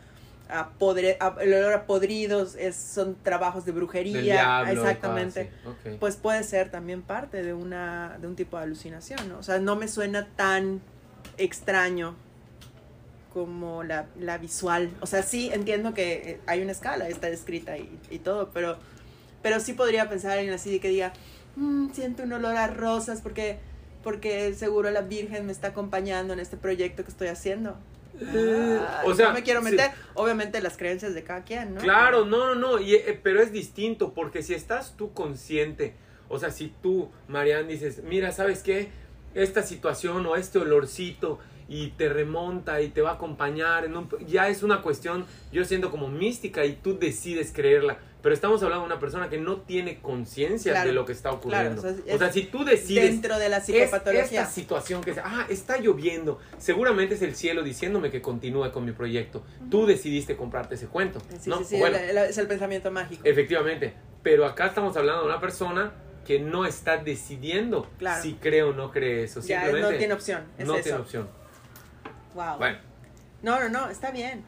[SPEAKER 1] a podre- a- el olor a podridos es, son trabajos de brujería
[SPEAKER 2] diablo,
[SPEAKER 1] exactamente
[SPEAKER 2] cosas así. Ok.
[SPEAKER 1] pues puede ser también parte de una de un tipo de alucinación, ¿no? O sea, no me suena tan extraño como la, la visual. O sea, sí entiendo que eh, hay una escala, está descrita y, y todo, pero, pero sí podría pensar en así de que diga, "Mm, siento un olor a rosas porque, porque seguro la Virgen me está acompañando en este proyecto que estoy haciendo. Ah,
[SPEAKER 2] o sea,
[SPEAKER 1] no me quiero
[SPEAKER 2] sí.
[SPEAKER 1] meter, obviamente, las creencias de cada quien, ¿no?
[SPEAKER 2] Claro, no, no, no, y, eh, pero es distinto, porque si estás tú consciente, o sea, si tú, Marianne, dices, mira, ¿sabes qué? Esta situación o este olorcito y te remonta y te va a acompañar, en un- ya es una cuestión, yo siento como mística y tú decides creerla, pero estamos hablando de una persona que no tiene conciencia
[SPEAKER 1] Claro,
[SPEAKER 2] de lo que está ocurriendo.
[SPEAKER 1] claro, o
[SPEAKER 2] o,
[SPEAKER 1] sea,
[SPEAKER 2] sea,
[SPEAKER 1] es
[SPEAKER 2] si tú decides...
[SPEAKER 1] Dentro de la
[SPEAKER 2] Es
[SPEAKER 1] psicopatología.
[SPEAKER 2] esta situación que es, ah, está lloviendo. Seguramente es el cielo diciéndome que continúe con mi proyecto. Tú decidiste comprarte ese cuento.
[SPEAKER 1] Sí,
[SPEAKER 2] ¿no?
[SPEAKER 1] sí, sí,
[SPEAKER 2] Bueno,
[SPEAKER 1] el- el- es el pensamiento mágico.
[SPEAKER 2] efectivamente. Pero acá estamos hablando de una persona que no está decidiendo
[SPEAKER 1] Claro.
[SPEAKER 2] si cree o no cree eso.
[SPEAKER 1] ya,
[SPEAKER 2] Simplemente
[SPEAKER 1] no tiene opción. Es
[SPEAKER 2] no
[SPEAKER 1] eso.
[SPEAKER 2] tiene opción.
[SPEAKER 1] Wow.
[SPEAKER 2] Bueno,
[SPEAKER 1] No, no, no, está bien.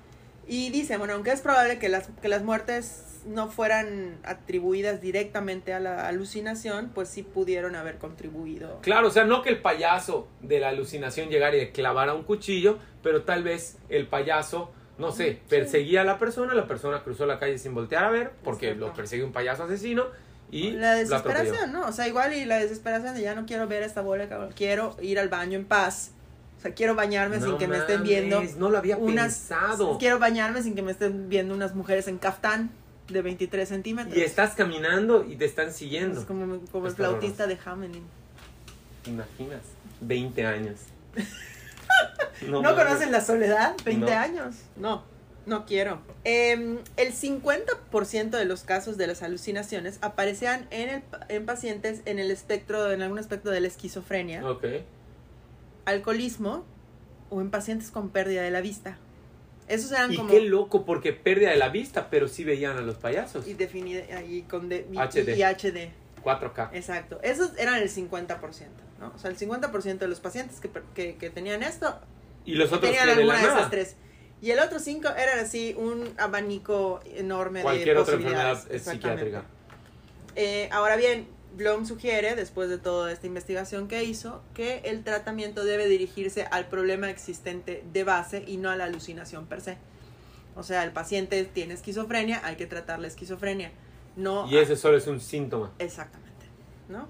[SPEAKER 1] Y dice, bueno, aunque es probable que las, que las muertes no fueran atribuidas directamente a la alucinación, pues sí pudieron haber contribuido.
[SPEAKER 2] claro, o sea, no que el payaso de la alucinación llegara y le clavara un cuchillo, pero tal vez el payaso, no sé, perseguía a la persona, la persona cruzó la calle sin voltear a ver, porque
[SPEAKER 1] Exacto.
[SPEAKER 2] lo perseguía un payaso asesino y
[SPEAKER 1] La desesperación, ¿no? O sea, igual y la desesperación de ya no quiero ver esta bola, quiero ir al baño en paz. Sea, quiero bañarme sin
[SPEAKER 2] No
[SPEAKER 1] que me estén
[SPEAKER 2] mames,
[SPEAKER 1] viendo
[SPEAKER 2] No lo había
[SPEAKER 1] unas...
[SPEAKER 2] pensado.
[SPEAKER 1] Quiero bañarme sin que me estén viendo unas mujeres en caftán de 23 centímetros.
[SPEAKER 2] Y estás caminando y te están siguiendo.
[SPEAKER 1] Es como, como el flautista de Hamelin.
[SPEAKER 2] ¿Te imaginas? 20 años.
[SPEAKER 1] ¿No,
[SPEAKER 2] mames.
[SPEAKER 1] conocen la soledad? 20
[SPEAKER 2] No.
[SPEAKER 1] años. No, no quiero. Em, el 50% de los casos de las alucinaciones aparecían en, el, en pacientes en el espectro, en algún aspecto de la esquizofrenia,
[SPEAKER 2] Ok.
[SPEAKER 1] Alcoholismo o en pacientes con pérdida de la vista. Esos eran
[SPEAKER 2] Y
[SPEAKER 1] como...
[SPEAKER 2] qué loco, porque pérdida de la vista, pero sí veían a los payasos.
[SPEAKER 1] Y definida ahí con de- y-
[SPEAKER 2] HD.
[SPEAKER 1] y HD.
[SPEAKER 2] 4K.
[SPEAKER 1] Exacto. Esos eran el 50%, ¿no? O sea, el 50% de los pacientes que, que, que tenían esto
[SPEAKER 2] Y los otros
[SPEAKER 1] tenían
[SPEAKER 2] de
[SPEAKER 1] alguna de esas tres. Y el otro cinco eran así un abanico enorme
[SPEAKER 2] Cualquier
[SPEAKER 1] de
[SPEAKER 2] otra
[SPEAKER 1] posibilidades.
[SPEAKER 2] enfermedad es
[SPEAKER 1] Exactamente.
[SPEAKER 2] psiquiátrica.
[SPEAKER 1] Eh, ahora bien, Blom sugiere, después de toda esta investigación que hizo, que el tratamiento debe dirigirse al problema existente de base y no a la alucinación per se. O sea, el paciente tiene esquizofrenia, hay que tratar la esquizofrenia. No
[SPEAKER 2] Y ese solo es un síntoma.
[SPEAKER 1] Exactamente, ¿no?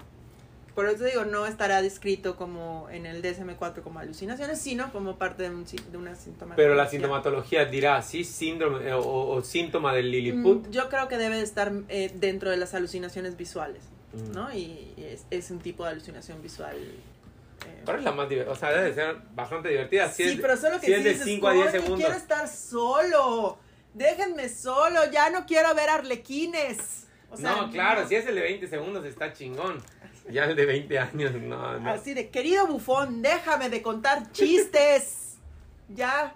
[SPEAKER 1] Por eso digo, no estará descrito como en el DSM-4 como alucinaciones, sino como parte de, un, de una sintomatología.
[SPEAKER 2] Pero la sintomatología dirá, sí, síndrome eh, o, o síntoma del Lilliput.
[SPEAKER 1] Mm, Yo creo que debe de estar eh, dentro de las alucinaciones visuales,
[SPEAKER 2] Mm.
[SPEAKER 1] ¿no? Y, y es, es un tipo de alucinación visual. eh,
[SPEAKER 2] Ahora es la más divertida. O sea, debe ser bastante divertida. Si
[SPEAKER 1] sí,
[SPEAKER 2] es,
[SPEAKER 1] pero solo que
[SPEAKER 2] si es de
[SPEAKER 1] dices,
[SPEAKER 2] 5 a 10
[SPEAKER 1] "Coño,
[SPEAKER 2] segundos.
[SPEAKER 1] quiero estar solo, déjenme solo, ya no quiero ver arlequines. O sea,
[SPEAKER 2] no, claro, si es el de 20 segundos está chingón. Ya el de 20 años, no, no.
[SPEAKER 1] Así de, querido bufón, déjame de contar chistes. ya,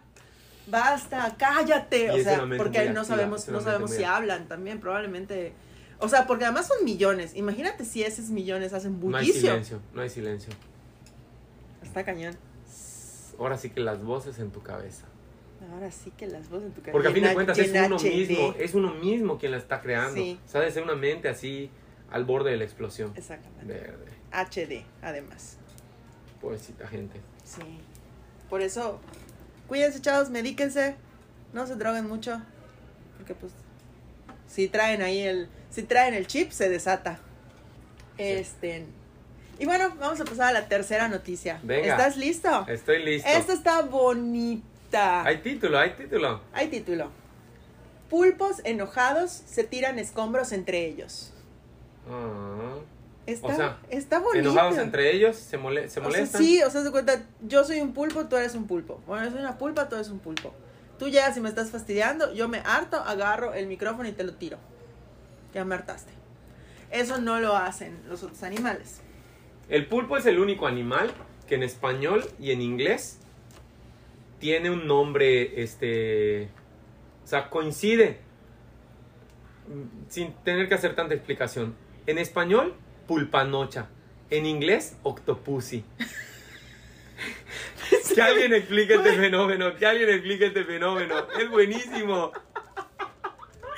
[SPEAKER 1] basta, cállate.
[SPEAKER 2] Y
[SPEAKER 1] O sea, porque no sabemos, no sabemos si hablan también, probablemente. O sea, porque además son millones. Imagínate si esos millones hacen
[SPEAKER 2] No hay
[SPEAKER 1] bullicio.
[SPEAKER 2] silencio, no hay silencio.
[SPEAKER 1] Está cañón.
[SPEAKER 2] Ahora sí que las voces en tu cabeza.
[SPEAKER 1] Ahora sí que las voces en tu cabeza.
[SPEAKER 2] Porque a fin de cuentas es uno
[SPEAKER 1] HD.
[SPEAKER 2] mismo, es uno mismo quien la está creando.
[SPEAKER 1] Sí.
[SPEAKER 2] O sea, ser una mente así al borde de la explosión.
[SPEAKER 1] Exactamente.
[SPEAKER 2] Verde.
[SPEAKER 1] HD, además.
[SPEAKER 2] Pobrecita gente.
[SPEAKER 1] Sí. Por eso, cuídense, chavos, medíquense. No se droguen mucho. Porque, pues, si traen ahí el. Si traen el chip, se desata. Este. Y bueno, vamos a pasar a la tercera noticia.
[SPEAKER 2] Venga.
[SPEAKER 1] ¿Estás listo?
[SPEAKER 2] Estoy listo.
[SPEAKER 1] Esta está bonita.
[SPEAKER 2] Hay título, hay título.
[SPEAKER 1] Hay título. Pulpos enojados se tiran escombros entre ellos.
[SPEAKER 2] Ah.
[SPEAKER 1] Está,
[SPEAKER 2] O sea,
[SPEAKER 1] está bonito.
[SPEAKER 2] Enojados entre ellos, se, mole- se
[SPEAKER 1] O sea,
[SPEAKER 2] molestan.
[SPEAKER 1] sí, o sea, se cuenta, yo soy un pulpo, tú eres un pulpo. Bueno, yo soy una pulpa, tú eres un pulpo. Tú llegas y me estás fastidiando, yo me harto, agarro el micrófono y te lo tiro. Ya me hartaste. Eso no lo hacen los otros animales.
[SPEAKER 2] El pulpo es el único animal que en español y en inglés tiene un nombre, este, o sea, coincide sin tener que hacer tanta explicación. En español, pulpanocha. En inglés, octopussy. que alguien explique este fenómeno, que alguien explique este fenómeno. Es buenísimo.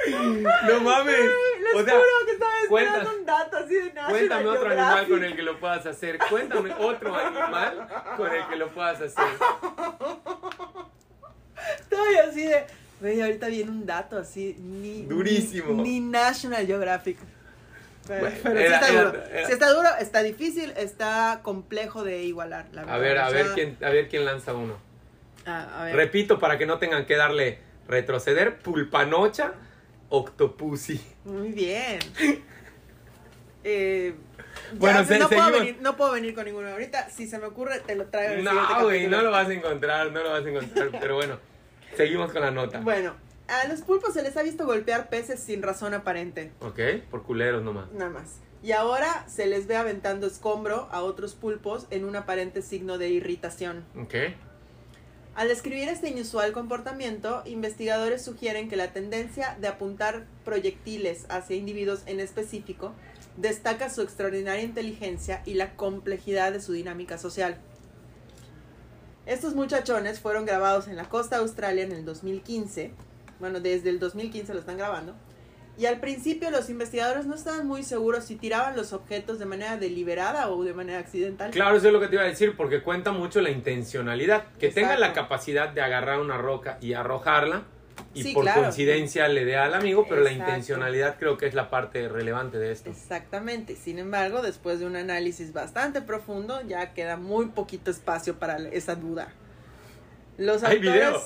[SPEAKER 2] No mames.
[SPEAKER 1] Les
[SPEAKER 2] O sea,
[SPEAKER 1] juro que estaba esperando un dato así de National
[SPEAKER 2] Cuéntame otro animal con el que lo puedas hacer. Cuéntame otro animal con el que lo puedas hacer.
[SPEAKER 1] Estoy así de. Güey, ahorita viene un dato así. Ni,
[SPEAKER 2] Durísimo.
[SPEAKER 1] Ni, ni National Geographic. Pero,
[SPEAKER 2] Bueno,
[SPEAKER 1] pero sí
[SPEAKER 2] era-
[SPEAKER 1] está duro.
[SPEAKER 2] era-
[SPEAKER 1] Sí está duro, está difícil, está complejo de igualar. La
[SPEAKER 2] A
[SPEAKER 1] verdad.
[SPEAKER 2] ver, a
[SPEAKER 1] O
[SPEAKER 2] ver quién, a ver quién lanza uno.
[SPEAKER 1] A, a ver.
[SPEAKER 2] Repito para que no tengan que darle retroceder. Pulpanocha, octopussy.
[SPEAKER 1] Muy bien. Eh, ya,
[SPEAKER 2] Bueno, se-
[SPEAKER 1] no, puedo venir, no puedo venir con ninguno ahorita. Si se me ocurre, te lo traigo el
[SPEAKER 2] No, güey, no lo vas a encontrar, no lo vas a encontrar. Pero bueno, seguimos con la nota.
[SPEAKER 1] Bueno, a los pulpos se les ha visto golpear peces sin razón aparente.
[SPEAKER 2] Ok, por culeros nomás.
[SPEAKER 1] Nada más. Y ahora se les ve aventando escombro a otros pulpos en un aparente signo de irritación.
[SPEAKER 2] Ok.
[SPEAKER 1] Al describir este inusual comportamiento, investigadores sugieren que la tendencia de apuntar proyectiles hacia individuos en específico destaca su extraordinaria inteligencia y la complejidad de su dinámica social. Estos muchachones fueron grabados en la costa de Australia en el 2015. Bueno, desde el 2015 lo están grabando. Y al principio los investigadores no estaban muy seguros si tiraban los objetos de manera deliberada o de manera accidental.
[SPEAKER 2] Claro, eso es lo que te iba a decir, porque cuenta mucho la intencionalidad. Que tenga la capacidad de agarrar una roca y arrojarla, y
[SPEAKER 1] Sí,
[SPEAKER 2] por
[SPEAKER 1] claro.
[SPEAKER 2] coincidencia le dé al amigo, pero la intencionalidad creo que es la parte relevante de esto.
[SPEAKER 1] Exactamente. Sin embargo, después de un análisis bastante profundo, ya queda muy poquito espacio para esa duda. Los
[SPEAKER 2] ¿Hay
[SPEAKER 1] autores
[SPEAKER 2] video?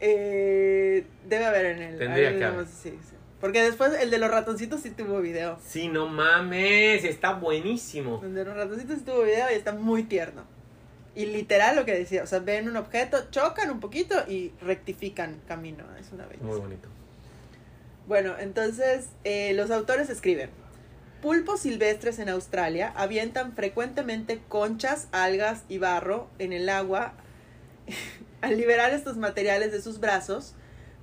[SPEAKER 1] eh, debe haber en el.
[SPEAKER 2] Tendría que
[SPEAKER 1] sí, sí. Porque después el de los ratoncitos sí tuvo video.
[SPEAKER 2] Sí, no mames, está buenísimo.
[SPEAKER 1] El de los ratoncitos sí tuvo video y está muy tierno. Y literal lo que decía, o sea, ven un objeto, chocan un poquito y rectifican camino. Es una belleza.
[SPEAKER 2] Muy bonito.
[SPEAKER 1] Bueno, entonces eh, los autores escriben, pulpos silvestres en Australia avientan frecuentemente conchas, algas y barro en el agua al liberar estos materiales de sus brazos,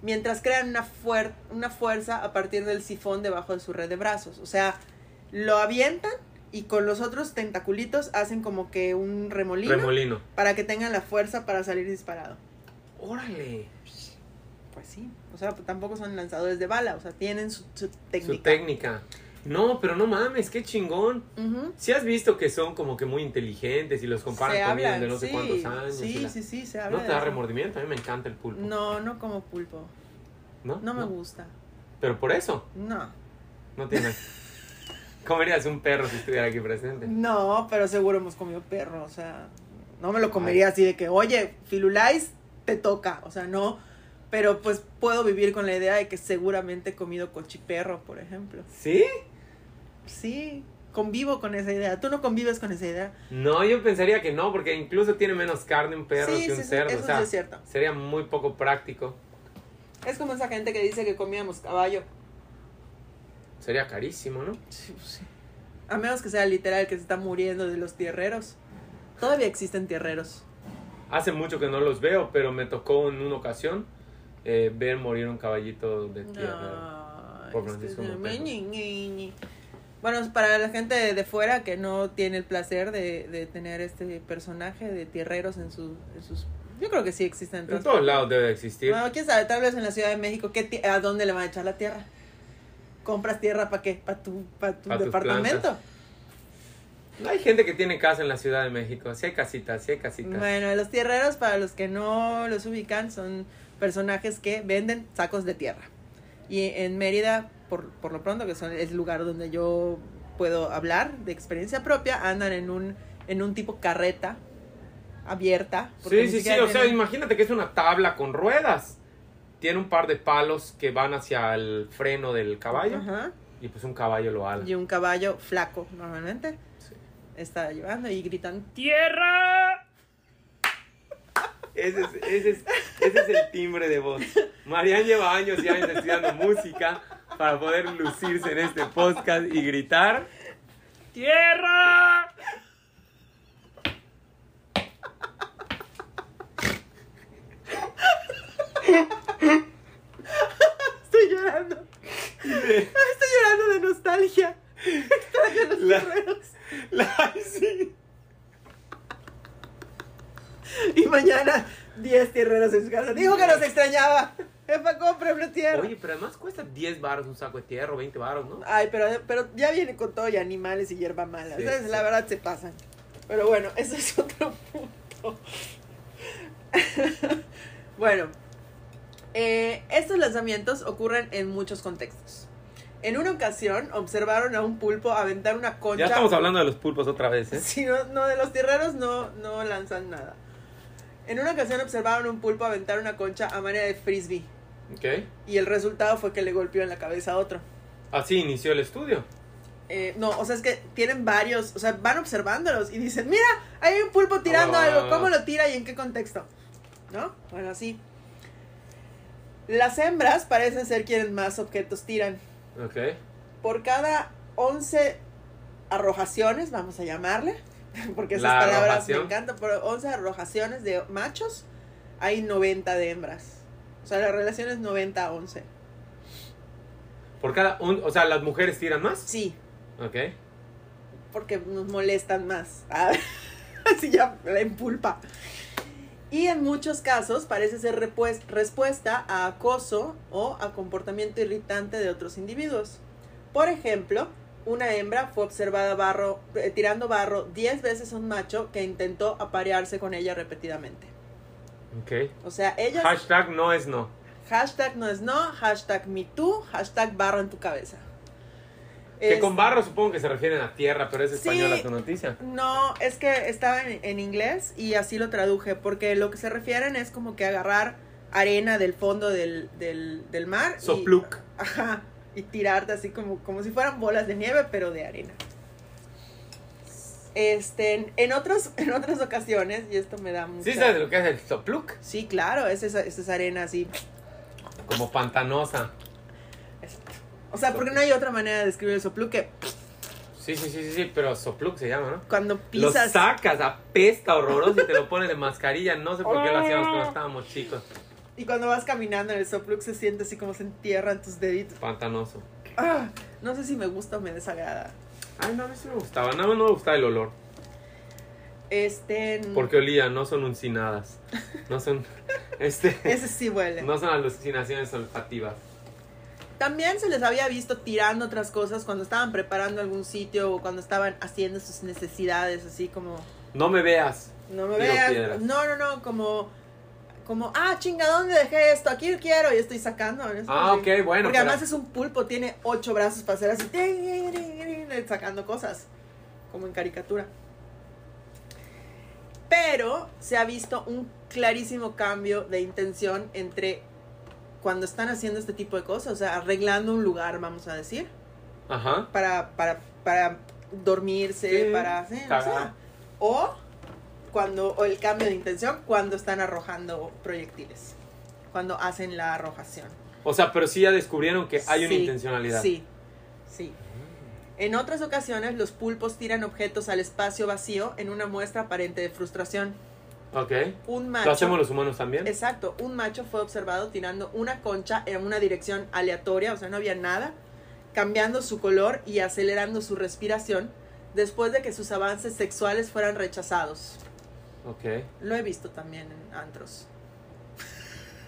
[SPEAKER 1] mientras crean una, fuer- una fuerza a partir del sifón debajo de su red de brazos. O sea, lo avientan y con los otros tentaculitos hacen como que un remolino,
[SPEAKER 2] Remolino.
[SPEAKER 1] para que tengan la fuerza para salir disparado.
[SPEAKER 2] Órale.
[SPEAKER 1] Pues sí, o sea, tampoco son lanzadores de bala, o sea, tienen su, su técnica.
[SPEAKER 2] Su técnica. No, pero no mames, qué chingón. Si has visto que son como que muy inteligentes y los comparan con niños de no sé cuántos años.
[SPEAKER 1] Sí,
[SPEAKER 2] la-
[SPEAKER 1] sí, sí, se habla.
[SPEAKER 2] ¿No te da remordimiento? A mí me encanta el pulpo.
[SPEAKER 1] No, no como pulpo.
[SPEAKER 2] ¿No?
[SPEAKER 1] No me gusta.
[SPEAKER 2] Pero por eso,
[SPEAKER 1] No.
[SPEAKER 2] no tienes. Comerías un perro si estuviera aquí presente.
[SPEAKER 1] No, pero seguro hemos comido perro, o sea, no me lo comería así de que, oye, Filulais, te toca, o sea, no, pero pues puedo vivir con la idea de que seguramente he comido cochiperro, por ejemplo.
[SPEAKER 2] ¿Sí?
[SPEAKER 1] Sí, convivo con esa idea. ¿Tú no convives con esa idea?
[SPEAKER 2] No, yo pensaría que no, porque incluso tiene menos carne un perro
[SPEAKER 1] Sí,
[SPEAKER 2] que un
[SPEAKER 1] sí,
[SPEAKER 2] cerdo.
[SPEAKER 1] eso
[SPEAKER 2] o sea,
[SPEAKER 1] sí es cierto.
[SPEAKER 2] sería muy poco práctico.
[SPEAKER 1] Es como esa gente que dice que comíamos caballo.
[SPEAKER 2] Sería carísimo, ¿no?
[SPEAKER 1] Sí, pues sí. A menos que sea literal que se está muriendo de los tierreros. Todavía existen tierreros.
[SPEAKER 2] Hace mucho que no los veo, pero me tocó en una ocasión eh, ver morir un caballito de tierra. Por Francisco
[SPEAKER 1] Bueno, para la gente de, de fuera que no tiene el placer de, de tener este personaje de tierreros en, su- en sus... Yo creo que sí existen.
[SPEAKER 2] En todos lados debe existir.
[SPEAKER 1] Bueno, quién sabe, tal vez en la Ciudad de México, ¿qué ¿a dónde le van a echar la tierra? ¿Compras tierra para qué? ¿Para tu, pa tu
[SPEAKER 2] Pa'
[SPEAKER 1] departamento?
[SPEAKER 2] plantas. Hay gente que tiene casa en la Ciudad de México. Sí hay casitas, sí hay casitas.
[SPEAKER 1] Bueno, los tierreros, para los que no los ubican, son personajes que venden sacos de tierra. Y en Mérida, por, por lo pronto, que son, es el lugar donde yo puedo hablar de experiencia propia, andan en un, en un tipo carreta abierta.
[SPEAKER 2] Sí, sí, sí. O sea, imagínate que es una tabla con ruedas. Tiene un par de palos que van hacia el freno del caballo.
[SPEAKER 1] Ajá.
[SPEAKER 2] Y pues un caballo lo ala.
[SPEAKER 1] Y un caballo flaco, normalmente,
[SPEAKER 2] Sí.
[SPEAKER 1] está llevando y gritan,
[SPEAKER 2] ¡Tierra! Ese es, ese, es, ese es el timbre de voz. Marian lleva años y años estudiando música para poder lucirse en este podcast y gritar ¡Tierra!
[SPEAKER 1] estoy llorando, estoy llorando de nostalgia. Extraño a los
[SPEAKER 2] La-
[SPEAKER 1] tierreros.
[SPEAKER 2] La- sí.
[SPEAKER 1] Y mañana 10 tierreros en su casa. Dijo que nos extrañaba. Jefa, cómprame tierra.
[SPEAKER 2] Oye, pero además cuesta 10 baros un saco de tierra o 20 baros, ¿no?
[SPEAKER 1] Ay, pero, pero ya viene con todo y animales y hierba mala.
[SPEAKER 2] Sí,
[SPEAKER 1] ¿sabes?
[SPEAKER 2] sí.
[SPEAKER 1] La verdad se pasan. Pero bueno, eso es otro punto. bueno, eh, estos lanzamientos ocurren en muchos contextos. En una ocasión observaron a un pulpo aventar una concha.
[SPEAKER 2] Ya estamos hablando de los pulpos otra vez, ¿eh?
[SPEAKER 1] Sí, no, no, de los tierreros no, no lanzan nada. En una ocasión observaron un pulpo aventar una concha a manera de frisbee.
[SPEAKER 2] Ok.
[SPEAKER 1] Y el resultado fue que le golpeó en la cabeza a otro.
[SPEAKER 2] Así inició el estudio.
[SPEAKER 1] Eh, no, o sea, es que tienen varios, o sea, van observándolos y dicen, mira, hay un pulpo tirando
[SPEAKER 2] Ah.
[SPEAKER 1] algo, ¿cómo lo tira y en qué contexto? ¿No? Bueno, así. Las hembras parecen ser quienes más objetos tiran.
[SPEAKER 2] Ok.
[SPEAKER 1] Por cada 11 arrojaciones, vamos a llamarle, porque esas
[SPEAKER 2] La
[SPEAKER 1] palabras
[SPEAKER 2] arrojación.
[SPEAKER 1] me encantan, por 11 arrojaciones de machos, hay 90 de hembras. O sea, la relación es 90 a 11.
[SPEAKER 2] Por cada un, o sea, las mujeres tiran más.
[SPEAKER 1] Sí,
[SPEAKER 2] Ok.
[SPEAKER 1] porque nos molestan más. Ah, Así ya la empulpa. Y en muchos casos parece ser respuesta a acoso o a comportamiento irritante de otros individuos. Por ejemplo, una hembra fue observada barro, eh, tirando barro 10 veces a un macho que intentó aparearse con ella repetidamente.
[SPEAKER 2] Ok.
[SPEAKER 1] O sea, ellos...
[SPEAKER 2] Hashtag no es no.
[SPEAKER 1] Hashtag no es no, hashtag me too, hashtag barro en tu cabeza.
[SPEAKER 2] Que
[SPEAKER 1] Es-
[SPEAKER 2] con barro supongo que se refieren a tierra, pero es
[SPEAKER 1] Sí.
[SPEAKER 2] española tu noticia.
[SPEAKER 1] No, es que estaba en, en inglés y así lo traduje, porque lo que se refieren es como que agarrar arena del fondo del, del, del mar. y-
[SPEAKER 2] Sopluc.
[SPEAKER 1] ajá, y tirarte así como, como si fueran bolas de nieve, pero de arena. Este, en, otros, en otras ocasiones, y esto me da mucho...
[SPEAKER 2] ¿Sí sabes lo que es el sopluc?
[SPEAKER 1] Sí, claro, es esa, es esa arena así.
[SPEAKER 2] Como pantanosa.
[SPEAKER 1] O sea, porque no hay otra manera de describir el soplu que...
[SPEAKER 2] Sí, sí, sí, sí, sí, pero sopluk se llama, ¿no?
[SPEAKER 1] Cuando
[SPEAKER 2] Lo
[SPEAKER 1] pisas.
[SPEAKER 2] sacas, apesta horroroso y te lo pones de mascarilla. No sé por qué lo hacíamos cuando estábamos chicos.
[SPEAKER 1] Y cuando vas caminando en el soplux se siente así como se entierran tus deditos.
[SPEAKER 2] Pantanoso.
[SPEAKER 1] Ah, no sé si me gusta o me desagrada.
[SPEAKER 2] Ay, no, a mí sí me gustaba. Nada más no me gustaba el olor.
[SPEAKER 1] Este.
[SPEAKER 2] Porque olía, no son uncinadas. No son. Este.
[SPEAKER 1] Ese sí huele.
[SPEAKER 2] No son alucinaciones olfativas.
[SPEAKER 1] También se les había visto tirando otras cosas cuando estaban preparando algún sitio o cuando estaban haciendo sus necesidades, así como.
[SPEAKER 2] No me veas.
[SPEAKER 1] No me
[SPEAKER 2] Tiro
[SPEAKER 1] veas.
[SPEAKER 2] piedras.
[SPEAKER 1] No, no, no, como. Como, ah, chinga, ¿dónde dejé esto? Aquí quiero y estoy sacando. ¿no?
[SPEAKER 2] Ah, ok, bueno.
[SPEAKER 1] Porque
[SPEAKER 2] pero-
[SPEAKER 1] además es un pulpo, tiene ocho brazos para hacer así, sacando cosas, como en caricatura. Pero se ha visto un clarísimo cambio de intención entre cuando están haciendo este tipo de cosas, o sea, arreglando un lugar, vamos a decir,
[SPEAKER 2] Ajá.
[SPEAKER 1] para, para, para dormirse,
[SPEAKER 2] Sí,
[SPEAKER 1] para... sí, o, cuando, o el cambio de intención cuando están arrojando proyectiles, cuando hacen la arrojación.
[SPEAKER 2] O sea, pero sí ya descubrieron que hay una intencionalidad.
[SPEAKER 1] Sí, sí. En otras ocasiones, los pulpos tiran objetos al espacio vacío en una muestra aparente de frustración.
[SPEAKER 2] Ok.
[SPEAKER 1] Un macho.
[SPEAKER 2] ¿Lo hacemos los humanos también?
[SPEAKER 1] Exacto, un macho fue observado tirando una concha en una dirección aleatoria, o sea, no había nada, cambiando su color y acelerando su respiración después de que sus avances sexuales fueran rechazados.
[SPEAKER 2] Ok.
[SPEAKER 1] Lo he visto también en antros.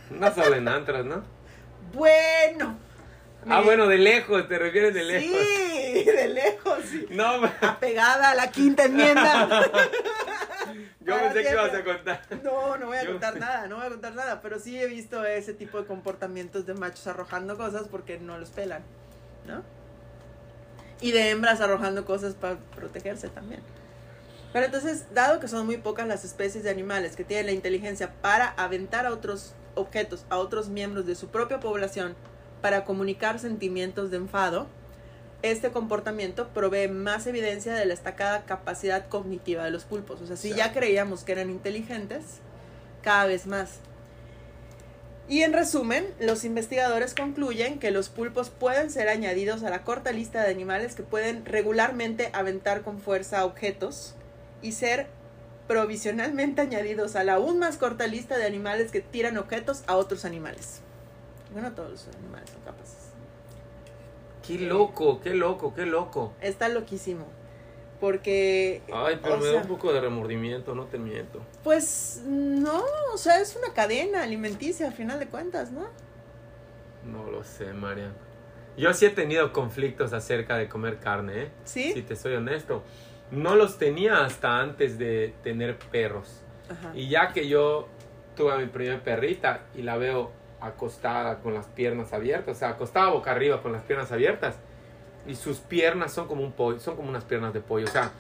[SPEAKER 2] No solo en antras, ¿no?
[SPEAKER 1] Bueno.
[SPEAKER 2] Ah, bueno, de lejos, te refieres de lejos.
[SPEAKER 1] Sí, de lejos, sí.
[SPEAKER 2] No,
[SPEAKER 1] Apegada a la quinta enmienda.
[SPEAKER 2] yo
[SPEAKER 1] Para
[SPEAKER 2] pensé que ibas a contar.
[SPEAKER 1] No, no voy a
[SPEAKER 2] Yo-
[SPEAKER 1] contar nada, no voy a contar nada, pero sí he visto ese tipo de comportamientos de machos arrojando cosas porque no los pelan, ¿no? Y de hembras arrojando cosas para protegerse también. Pero entonces, dado que son muy pocas las especies de animales que tienen la inteligencia para aventar a otros objetos, a otros miembros de su propia población, para comunicar sentimientos de enfado, este comportamiento provee más evidencia de la destacada capacidad cognitiva de los pulpos. O sea, si ya creíamos que eran inteligentes, cada vez más. Y en resumen, los investigadores concluyen que los pulpos pueden ser añadidos a la corta lista de animales que pueden regularmente aventar con fuerza objetos y ser provisionalmente añadidos a la aún más corta lista de animales que tiran objetos a otros animales. Bueno, todos los animales son capaces.
[SPEAKER 2] Qué loco, qué loco, qué loco.
[SPEAKER 1] Está loquísimo. Porque.
[SPEAKER 2] Ay, pero me da un poco de remordimiento, no te miento.
[SPEAKER 1] Pues no, o sea, es una cadena alimenticia al final de cuentas, ¿no?
[SPEAKER 2] No lo sé, Marian. Yo sí he tenido conflictos acerca de comer carne, ¿eh?
[SPEAKER 1] ¿Sí?
[SPEAKER 2] Si te soy honesto. No los tenía hasta antes de tener perros.
[SPEAKER 1] Ajá.
[SPEAKER 2] Y ya que yo tuve a mi primer perrita y la veo acostada con las piernas abiertas, o sea, acostada boca arriba con las piernas abiertas, y sus piernas son como un pollo, son como unas piernas de pollo, o sea,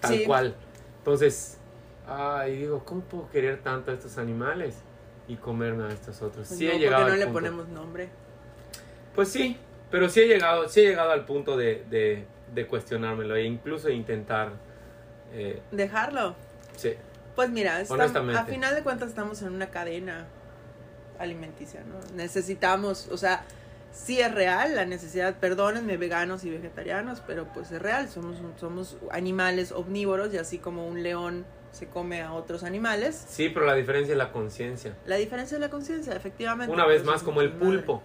[SPEAKER 2] tal
[SPEAKER 1] Sí.
[SPEAKER 2] cual. Entonces, ay, digo, ¿cómo puedo querer tanto a estos animales y comerme a estos otros?
[SPEAKER 1] Pues
[SPEAKER 2] Sí
[SPEAKER 1] no,
[SPEAKER 2] he
[SPEAKER 1] porque
[SPEAKER 2] llegado
[SPEAKER 1] no
[SPEAKER 2] al
[SPEAKER 1] le
[SPEAKER 2] punto.
[SPEAKER 1] ponemos nombre.
[SPEAKER 2] Pues sí, pero sí he llegado, sí he llegado al punto de, de, de cuestionármelo e incluso intentar, eh,
[SPEAKER 1] Dejarlo.
[SPEAKER 2] sí,
[SPEAKER 1] Pues mira, estamos- a final de cuentas estamos en una cadena alimenticia, ¿no? Necesitamos, o sea, sí es real la necesidad, perdónenme veganos y vegetarianos, pero pues es real, somos, somos animales omnívoros y así como un león se come a otros animales,
[SPEAKER 2] sí, pero la diferencia es la conciencia.
[SPEAKER 1] la diferencia es la conciencia, efectivamente.
[SPEAKER 2] Una vez más como el
[SPEAKER 1] madre.
[SPEAKER 2] pulpo.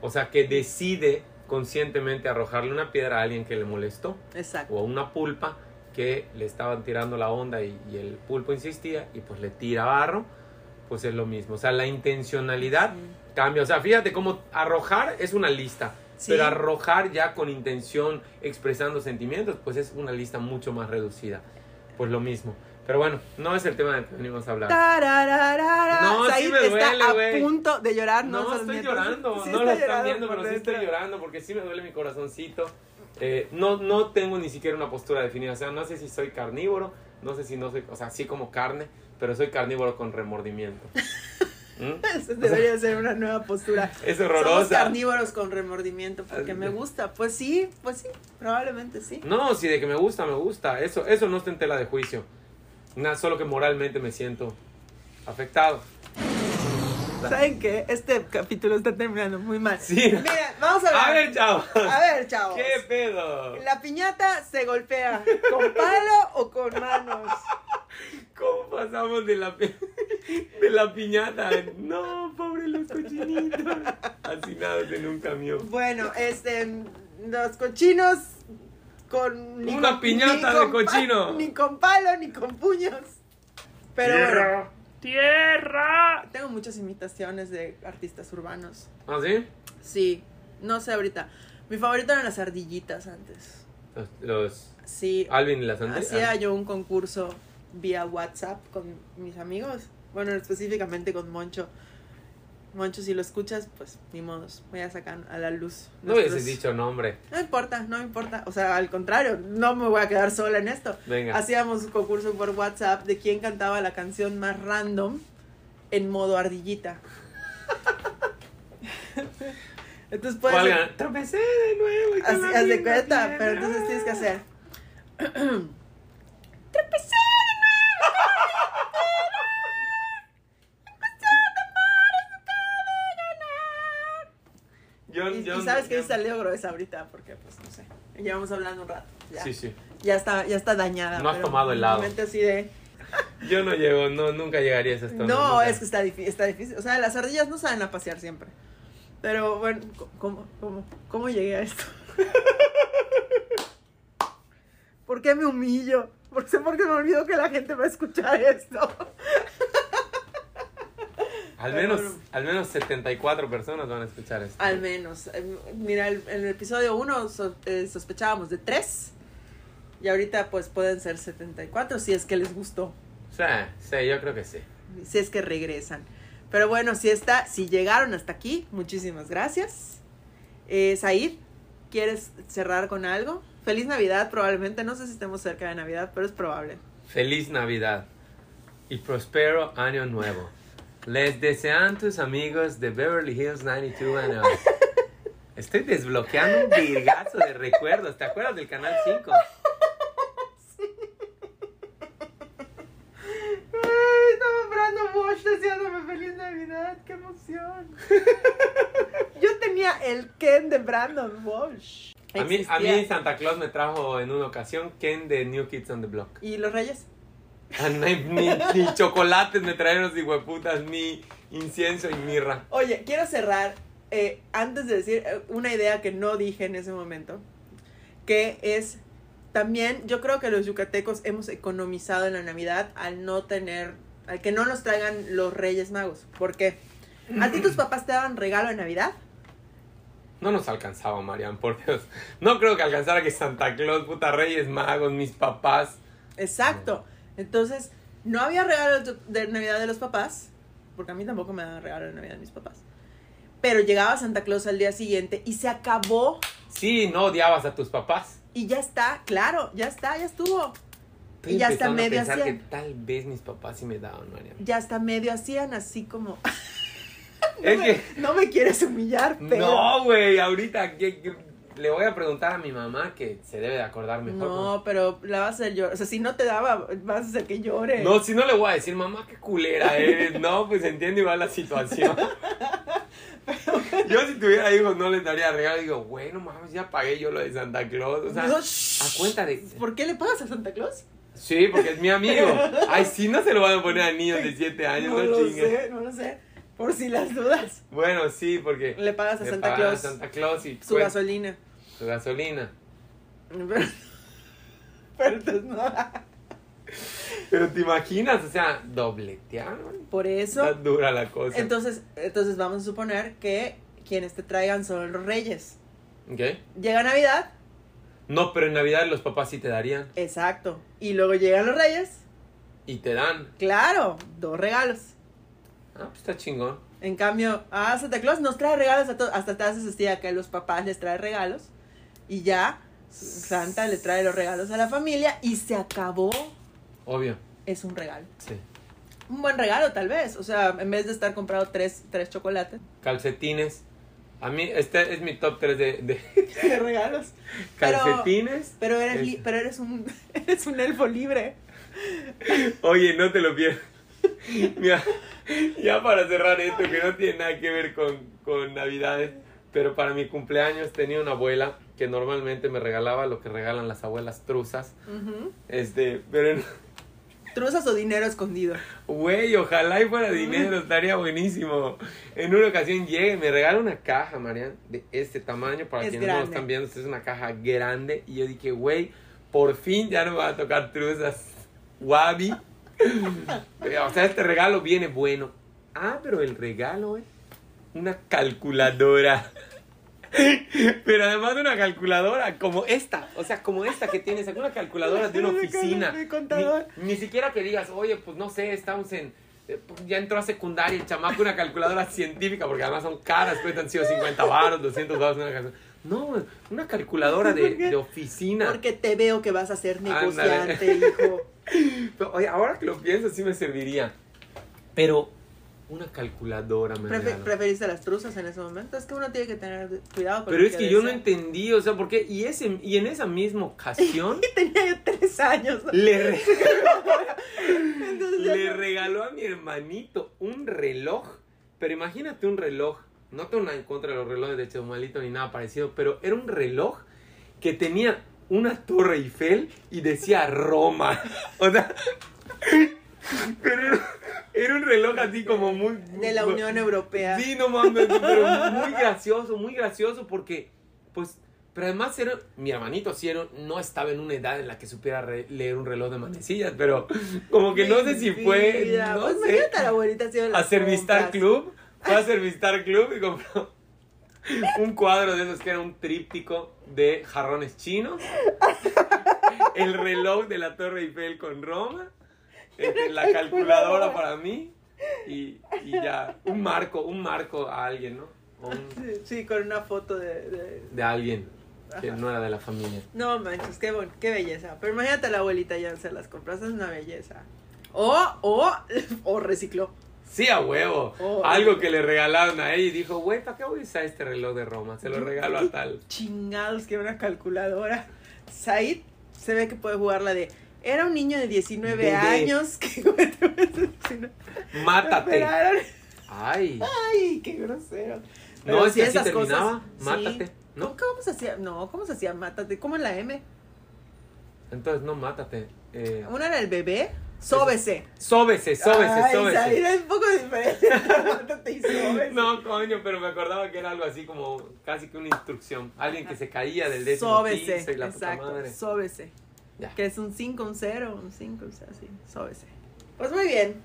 [SPEAKER 2] O sea, que decide conscientemente arrojarle una piedra a alguien que le molestó.
[SPEAKER 1] Exacto.
[SPEAKER 2] O a una pulpa que le estaban tirando la onda y, y el pulpo insistía y pues le tira barro. Pues es lo mismo. O sea, la intencionalidad
[SPEAKER 1] Sí.
[SPEAKER 2] cambia. O sea, fíjate cómo arrojar es una lista.
[SPEAKER 1] Sí.
[SPEAKER 2] Pero arrojar ya con intención, expresando sentimientos, pues es una lista mucho más reducida. Pues lo mismo. Pero bueno, no es el tema del que venimos a hablar.
[SPEAKER 1] Tarararara.
[SPEAKER 2] No, sí me
[SPEAKER 1] está
[SPEAKER 2] duele,
[SPEAKER 1] a
[SPEAKER 2] güey.
[SPEAKER 1] punto de llorar. No,
[SPEAKER 2] estoy llorando,
[SPEAKER 1] Sí
[SPEAKER 2] no
[SPEAKER 1] está
[SPEAKER 2] lo están viendo, pero sí estoy llorando porque sí me duele mi corazoncito. Eh, no, no tengo ni siquiera una postura definida, o sea, no sé si soy carnívoro, no sé si no soy, o sea, sí como carne, pero soy carnívoro con remordimiento. ¿Mm?
[SPEAKER 1] Debería ser una nueva postura.
[SPEAKER 2] Es
[SPEAKER 1] Somos
[SPEAKER 2] horrorosa.
[SPEAKER 1] carnívoros con remordimiento porque me gusta. Pues sí, pues sí, probablemente sí.
[SPEAKER 2] No, si de que me gusta, me gusta. Eso, eso no está en tela de juicio. Nada, solo que moralmente me siento afectado.
[SPEAKER 1] ¿Saben qué? Este capítulo está terminando muy mal.
[SPEAKER 2] Sí.
[SPEAKER 1] Mira, vamos a
[SPEAKER 2] A
[SPEAKER 1] ver.
[SPEAKER 2] ver, chavos.
[SPEAKER 1] A ver, chavos.
[SPEAKER 2] ¿Qué pedo?
[SPEAKER 1] La piñata se golpea con palo o con manos.
[SPEAKER 2] ¿Cómo pasamos de la, de la piñata? No, pobre los cochinitos. Hacinados en un camión.
[SPEAKER 1] Bueno, este, los cochinos con
[SPEAKER 2] Una
[SPEAKER 1] con-
[SPEAKER 2] piñata
[SPEAKER 1] con
[SPEAKER 2] de cochino.
[SPEAKER 1] pa- ni con palo ni con puños. Pero bueno,
[SPEAKER 3] ¡Tierra!
[SPEAKER 1] tengo muchas imitaciones de artistas urbanos.
[SPEAKER 2] ¿Ah, sí?
[SPEAKER 1] Sí, no sé ahorita. Mi favorito eran las ardillitas antes.
[SPEAKER 2] Los, los
[SPEAKER 1] Sí,
[SPEAKER 2] Alvin y las Andes.
[SPEAKER 1] hacía yo un concurso vía WhatsApp con mis amigos. Bueno, específicamente con Moncho. Moncho, si lo escuchas, pues ni modos. Voy a sacar a la luz.
[SPEAKER 2] No
[SPEAKER 1] nuestros-
[SPEAKER 2] hubieses dicho nombre.
[SPEAKER 1] No importa, no me importa. O sea, al contrario, no me voy a quedar sola en esto.
[SPEAKER 2] Venga.
[SPEAKER 1] Hacíamos un concurso por WhatsApp de quién cantaba la canción más random en modo ardillita. Entonces puedes.
[SPEAKER 2] ¿Cuál gana? Tropecé de nuevo. y la
[SPEAKER 1] haz de cuenta, pero entonces tienes que hacer.
[SPEAKER 2] Yo,
[SPEAKER 1] Y,
[SPEAKER 2] yo-
[SPEAKER 1] y sabes que
[SPEAKER 2] yo-
[SPEAKER 1] dice Leo Gruesa ahorita, porque pues no sé. Llevamos hablando un rato. Ya,
[SPEAKER 2] Sí, sí.
[SPEAKER 1] ya está, ya está dañada.
[SPEAKER 2] No has tomado helado.
[SPEAKER 1] así de.
[SPEAKER 2] Yo no llego, no, nunca llegaría a ese tonos.
[SPEAKER 1] No,
[SPEAKER 2] nunca.
[SPEAKER 1] es que está difícil, está difícil. O sea, las ardillas no saben a pasear siempre. Pero bueno, ¿cómo, cómo, cómo llegué a esto? ¿Por qué me humillo? ¿Por qué, porque me olvido que la gente va a escuchar esto?
[SPEAKER 2] Al menos,
[SPEAKER 1] bueno.
[SPEAKER 2] al menos 74 personas van a escuchar esto.
[SPEAKER 1] Al menos. Eh, Mira, en el episodio 1 sospechábamos de 3. Y ahorita pues pueden ser 74 si es que les gustó.
[SPEAKER 2] Sí, sí, yo creo que sí.
[SPEAKER 1] Si es que regresan. Pero bueno, si está, si llegaron hasta aquí, muchísimas gracias. Eh, Said, ¿quieres cerrar con algo? Feliz Navidad, probablemente. No sé si estemos cerca de Navidad, pero es probable.
[SPEAKER 2] Feliz Navidad y prospero año nuevo. Les desean tus amigos de Beverly Hills 92 and Estoy desbloqueando un virgazo de recuerdos. ¿Te acuerdas del canal 5?
[SPEAKER 1] Ay, estaba Brandon Walsh deseándome feliz Navidad. ¡Qué emoción! Yo tenía el Ken de Brandon Walsh.
[SPEAKER 2] A mí, a mí. Santa Claus me trajo en una ocasión Ken de New Kids on the Block.
[SPEAKER 1] ¿Y los Reyes?
[SPEAKER 2] Ah, hay ni, ni chocolates me trajeron los hijueputas, ni incienso y mirra.
[SPEAKER 1] Oye, quiero cerrar eh, antes de decir eh, una idea que no dije en ese momento, que es también yo creo que los yucatecos hemos economizado en la Navidad al no tener, al que no nos traigan los Reyes Magos. ¿Por qué? ¿A ti tus papás te daban regalo de Navidad?
[SPEAKER 2] No nos alcanzaba, Marian, por Dios. No creo que alcanzara que Santa Claus, puta Reyes Magos, mis papás.
[SPEAKER 1] Exacto. Entonces, no había regalo de- Navidad de los papás, porque a mí tampoco me daban regalo de Navidad de mis papás. Pero llegaba Santa Claus al día siguiente y se acabó
[SPEAKER 2] Sí, no odiabas a tus papás.
[SPEAKER 1] y ya está, claro, ya está, ya estuvo.
[SPEAKER 2] Estoy
[SPEAKER 1] Y ya está
[SPEAKER 2] a
[SPEAKER 1] medio
[SPEAKER 2] pensar
[SPEAKER 1] hacían.
[SPEAKER 2] que tal vez mis papás sí me daban, Marian.
[SPEAKER 1] Ya hasta medio hacían así como.
[SPEAKER 2] Es que...
[SPEAKER 1] No me quieres humillar, pero.
[SPEAKER 2] No, güey, ahorita que, que- le voy a preguntar a mi mamá que se debe de acordar mejor.
[SPEAKER 1] No, pero la vas a hacer llorar. O sea, si no te daba, vas a hacer que llore.
[SPEAKER 2] No, si no le voy a decir, mamá, qué culera eres. No, pues entiendo igual la situación. Yo si tuviera hijos no les daría regalo. Digo, bueno, mames, ya pagué yo lo de Santa Claus. O sea,
[SPEAKER 1] No,
[SPEAKER 2] a cuenta de...
[SPEAKER 1] ¿Por qué le pagas a Santa Claus?
[SPEAKER 2] Sí, porque es mi amigo. Ay, sí, no se lo van a poner a niños de 7 años,
[SPEAKER 1] no
[SPEAKER 2] no,
[SPEAKER 1] lo sé, no lo sé. Por si las dudas.
[SPEAKER 2] Bueno, sí, porque...
[SPEAKER 1] Le pagas a
[SPEAKER 2] le
[SPEAKER 1] Santa Claus
[SPEAKER 2] a Santa Claus y
[SPEAKER 1] su
[SPEAKER 2] pues,
[SPEAKER 1] gasolina.
[SPEAKER 2] su gasolina.
[SPEAKER 1] Pero, pero entonces no.
[SPEAKER 2] Pero te imaginas, o sea, dobletearon.
[SPEAKER 1] Por eso.
[SPEAKER 2] Está dura la cosa.
[SPEAKER 1] Entonces, entonces vamos a suponer que quienes te traigan son los reyes.
[SPEAKER 2] ¿Ok?
[SPEAKER 1] Llega Navidad,
[SPEAKER 2] No, pero en Navidad los papás sí te darían.
[SPEAKER 1] exacto. Y luego llegan los reyes,
[SPEAKER 2] Y te dan.
[SPEAKER 1] claro, dos regalos.
[SPEAKER 2] Ah, pues está chingón.
[SPEAKER 1] En cambio, ah, Santa Claus nos trae regalos a todos. Hasta te haces así a que los papás les trae regalos. Y ya, Santa le trae los regalos a la familia y se acabó.
[SPEAKER 2] Obvio.
[SPEAKER 1] Es un regalo.
[SPEAKER 2] Sí.
[SPEAKER 1] Un buen regalo, tal vez. O sea, en vez de estar comprado tres, tres chocolates
[SPEAKER 2] Calcetines. A mí, este es mi top 3 de, de
[SPEAKER 1] de regalos.
[SPEAKER 2] Calcetines.
[SPEAKER 1] Pero eres,
[SPEAKER 2] Es-
[SPEAKER 1] li- pero eres un eres un elfo libre.
[SPEAKER 2] Oye, no te lo pierdas. Mira, ya para cerrar esto, que no tiene nada que ver con, con Navidades. Pero para mi cumpleaños tenía una abuela que normalmente me regalaba lo que regalan las abuelas truzas.
[SPEAKER 1] Ujú.
[SPEAKER 2] Este, pero en-
[SPEAKER 1] Truzas o dinero escondido.
[SPEAKER 2] Güey, ojalá y fuera dinero, estaría buenísimo. En una ocasión llegué y me regala una caja, Marian, de este tamaño. Para
[SPEAKER 1] Es
[SPEAKER 2] quienes no lo están viendo, es una caja grande. Y yo dije, güey, por fin ya no me va a tocar truzas. Wabi. O sea, este regalo viene bueno. Ah, pero el regalo es una calculadora. Pero además de una calculadora como esta, o sea, como esta que tienes, una calculadora de una oficina. Ni, ni siquiera que digas, oye, pues no sé, estamos en. eh, Ya entró a secundaria el chamaco, una calculadora científica, porque además son caras, cuestan sido 50 baros, 200 baros. Una calculadora. No, una calculadora de, de oficina.
[SPEAKER 1] Porque te veo que vas a ser
[SPEAKER 2] Ándale.
[SPEAKER 1] negociante, hijo.
[SPEAKER 2] Oye, ahora que lo pienso, sí me serviría. Pero una calculadora me
[SPEAKER 1] Prefe-. ¿Preferiste las truzas en ese momento? Es que uno tiene que tener cuidado con
[SPEAKER 2] Pero es que yo no entendí, o sea, ¿por qué? Y, ese, y en esa misma ocasión
[SPEAKER 1] Tenía yo tres años.
[SPEAKER 2] le, re-
[SPEAKER 1] Entonces ya
[SPEAKER 2] le
[SPEAKER 1] no-
[SPEAKER 2] regaló a mi hermanito un reloj. Pero imagínate un reloj. No tengo nada en contra de los relojes de Cheumalito ni nada parecido, pero era un reloj que tenía una torre Eiffel y decía Roma. O sea, pero era, era un reloj así como muy...
[SPEAKER 1] de la Unión Europea.
[SPEAKER 2] Sí, no mames, pero muy gracioso, muy gracioso porque, pues, pero además era, mi hermanito sí era, no estaba en una edad en la que supiera re- leer un reloj de manecillas, pero como que no sé si fue, no
[SPEAKER 1] pues
[SPEAKER 2] sé,
[SPEAKER 1] imagínate a la abuelita haciendo
[SPEAKER 2] a Servistar. Club, fue a Servistar Club y compró un cuadro de esos que era un tríptico de jarrones chinos, el reloj de la Torre Eiffel con Roma, este, la calculadora para mí y, y ya, un marco, un marco a alguien, ¿no? Un-
[SPEAKER 1] Sí, sí, con una foto de... de-
[SPEAKER 2] de alguien que no era de la familia.
[SPEAKER 1] No manches, qué, bon- qué belleza. Pero imagínate a la abuelita ya se las compras, es una belleza. O, o, o recicló.
[SPEAKER 2] Sí, a huevo.
[SPEAKER 1] Oh.
[SPEAKER 2] Algo que le regalaron a ella y dijo, güey, ¿para qué voy a usar este reloj de Roma? Se lo regalo a tal.
[SPEAKER 1] Chingados, que una calculadora. Said se ve que puede jugar la de. Era un niño de 19
[SPEAKER 2] Bebé.
[SPEAKER 1] años que
[SPEAKER 2] Mátate. Ay.
[SPEAKER 1] Ay, qué grosero.
[SPEAKER 2] No, es que así
[SPEAKER 1] esas
[SPEAKER 2] terminaba.
[SPEAKER 1] cosas, sí.
[SPEAKER 2] Mátate. ¿No?
[SPEAKER 1] ¿Cómo, cómo se hacía? No, ¿cómo se hacía? Mátate. ¿Cómo en la M?
[SPEAKER 2] Entonces, no, mátate. Eh,
[SPEAKER 1] Una era el bebé. Sóbese.
[SPEAKER 2] sóbese, sóbese,
[SPEAKER 1] Ay,
[SPEAKER 2] sóbese.
[SPEAKER 1] Said, es un poco diferente.
[SPEAKER 2] No, coño, pero me acordaba que era algo así como casi que una instrucción. Alguien que se caía del décimo
[SPEAKER 1] Sóbese.
[SPEAKER 2] piso y la puta
[SPEAKER 1] Exacto.
[SPEAKER 2] madre.
[SPEAKER 1] Sóbese.
[SPEAKER 2] Ya.
[SPEAKER 1] Que es un 5, un 0, un 5, o sea, así. Sóbese. Pues muy bien.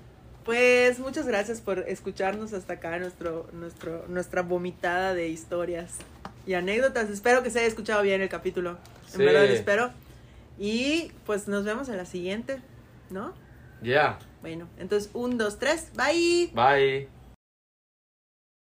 [SPEAKER 1] Pues muchas gracias por escucharnos hasta acá, nuestro, nuestro, nuestra vomitada de historias y anécdotas. Espero que se haya escuchado bien el capítulo. En
[SPEAKER 2] Sí.
[SPEAKER 1] verdad lo espero. Y pues nos vemos en la siguiente, ¿no?
[SPEAKER 2] Ya.
[SPEAKER 1] Bueno, entonces un, dos, tres, bye.
[SPEAKER 2] Bye.